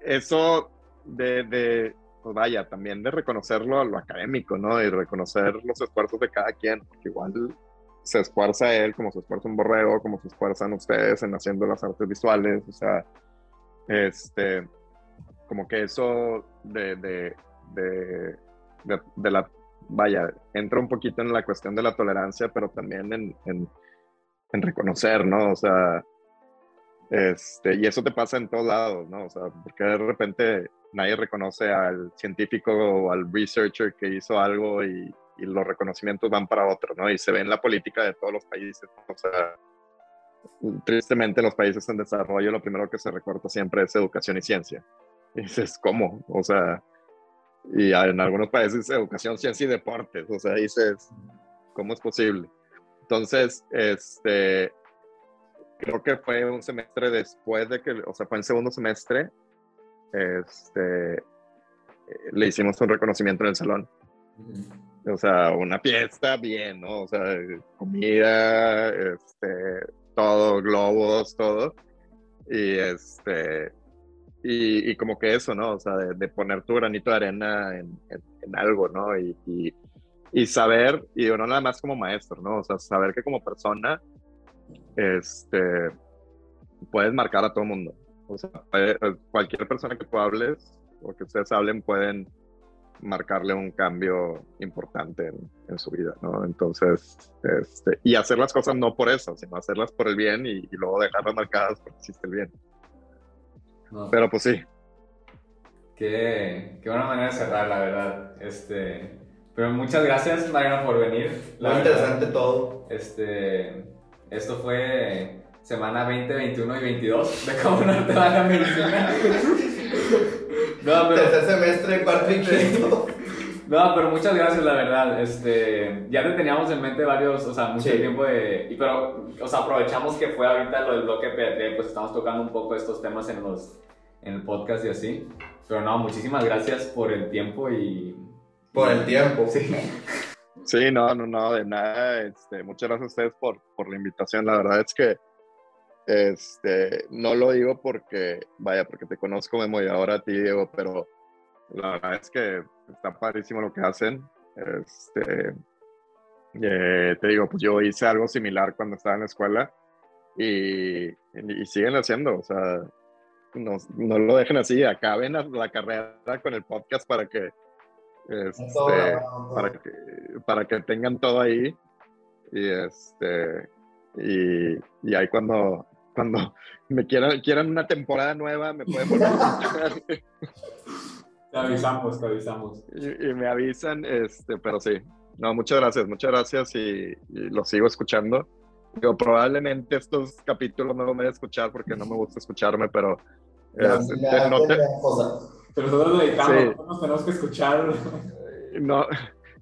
eso de, de pues vaya, también de reconocerlo a lo académico, ¿no? Y reconocer los esfuerzos de cada quien, porque igual se esfuerza él como se esfuerza un borrego, como se esfuerzan ustedes en haciendo las artes visuales, o sea, este, como que eso de, de, de, de, la, vaya, entra un poquito en la cuestión de la tolerancia, pero también en, en, en reconocer, ¿no? O sea, este, y eso te pasa en todos lados, ¿no? O sea, porque de repente nadie reconoce al científico o al researcher que hizo algo y, y los reconocimientos van para otro, ¿no? Y se ve en la política de todos los países. O sea, tristemente en los países en desarrollo lo primero que se recorta siempre es educación y ciencia. Y [LAUGHS] dices, ¿cómo? O sea, y en algunos países educación, ciencia y deportes. O sea, dices, ¿cómo es posible? Entonces, este, creo que fue un semestre después de que, o sea, fue en segundo semestre, este, le hicimos un reconocimiento en el salón. O sea, una fiesta, bien, ¿no? O sea, comida, este, todo, globos, todo. Y este, y, como que eso, ¿no? O sea, de, poner tu granito de arena en, en, algo, ¿no? Y, y, y, saber, y no nada más como maestro, ¿no? O sea, saber que como persona, este, puedes marcar a todo mundo. O sea, cualquier persona que tú hables o que ustedes hablen pueden marcarle un cambio importante en, su vida, ¿no? Entonces, este, y hacer las cosas no por eso, sino hacerlas por el bien y, luego dejarlas marcadas porque existe el bien. Pero pues sí. Qué, qué, buena manera de cerrar, la verdad. Este, pero muchas gracias, Mariano, por venir. Muy interesante todo. Este, esto fue semana 20, 21 y 22 de cómo no te va la medicina. [LAUGHS] No, pero... Tercer semestre, cuarto y quinto. No, pero muchas gracias, la verdad. Este, ya te teníamos en mente varios, o sea, mucho tiempo de... Y pero, o sea, aprovechamos que fue ahorita lo del bloque PT, pues estamos tocando un poco estos temas en, los, en el podcast y así. Pero no, muchísimas gracias por el tiempo y... Por el tiempo. Sí. [LAUGHS] Sí, no, no, no, de nada. Este, muchas gracias a ustedes por, por la invitación. La verdad es que este, no lo digo porque, vaya, porque te conozco, Memo, y ahora a ti, Diego, pero la verdad es que está padrísimo lo que hacen. Este, eh, te digo, pues yo hice algo similar cuando estaba en la escuela y, y siguen haciendo, o sea, no, no, lo dejen así, acaben la, carrera con el podcast para que, este, para que, para que tengan todo ahí y este y, y ahí cuando cuando me quieran, quieran una temporada nueva, me pueden volver a [LAUGHS] Te avisamos, te avisamos. Y, me avisan, este, pero sí. No, muchas gracias, muchas gracias y, lo sigo escuchando. Yo probablemente estos capítulos no los voy a escuchar porque no me gusta escucharme, pero... Este, no te... Pero nosotros dedicamos, nos tenemos que escuchar. No,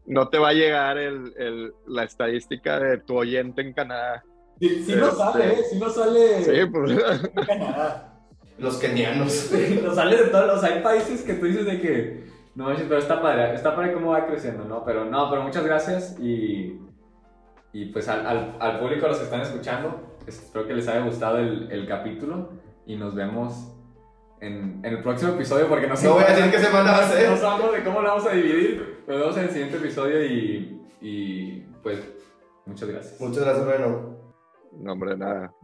no te va a llegar el, el, la estadística de tu oyente en Canadá. Sí, sí no sale, ¿eh? Sí no sale. Sí, pues. Los kenianos. [LAUGHS] Nos sale de todos los. Hay países que tú dices de que. No, pero está padre. Está padre cómo va creciendo, ¿no? Pero no, pero muchas gracias y. Y pues al, al, al público, a los que están escuchando, espero que les haya gustado el, el capítulo y nos vemos en, en, el próximo episodio porque no sé. No voy a decir qué semana va a ser. No sabemos de cómo lo vamos a dividir. Nos vemos en el siguiente episodio y, y pues muchas gracias. Muchas gracias, bueno. No, hombre, nada.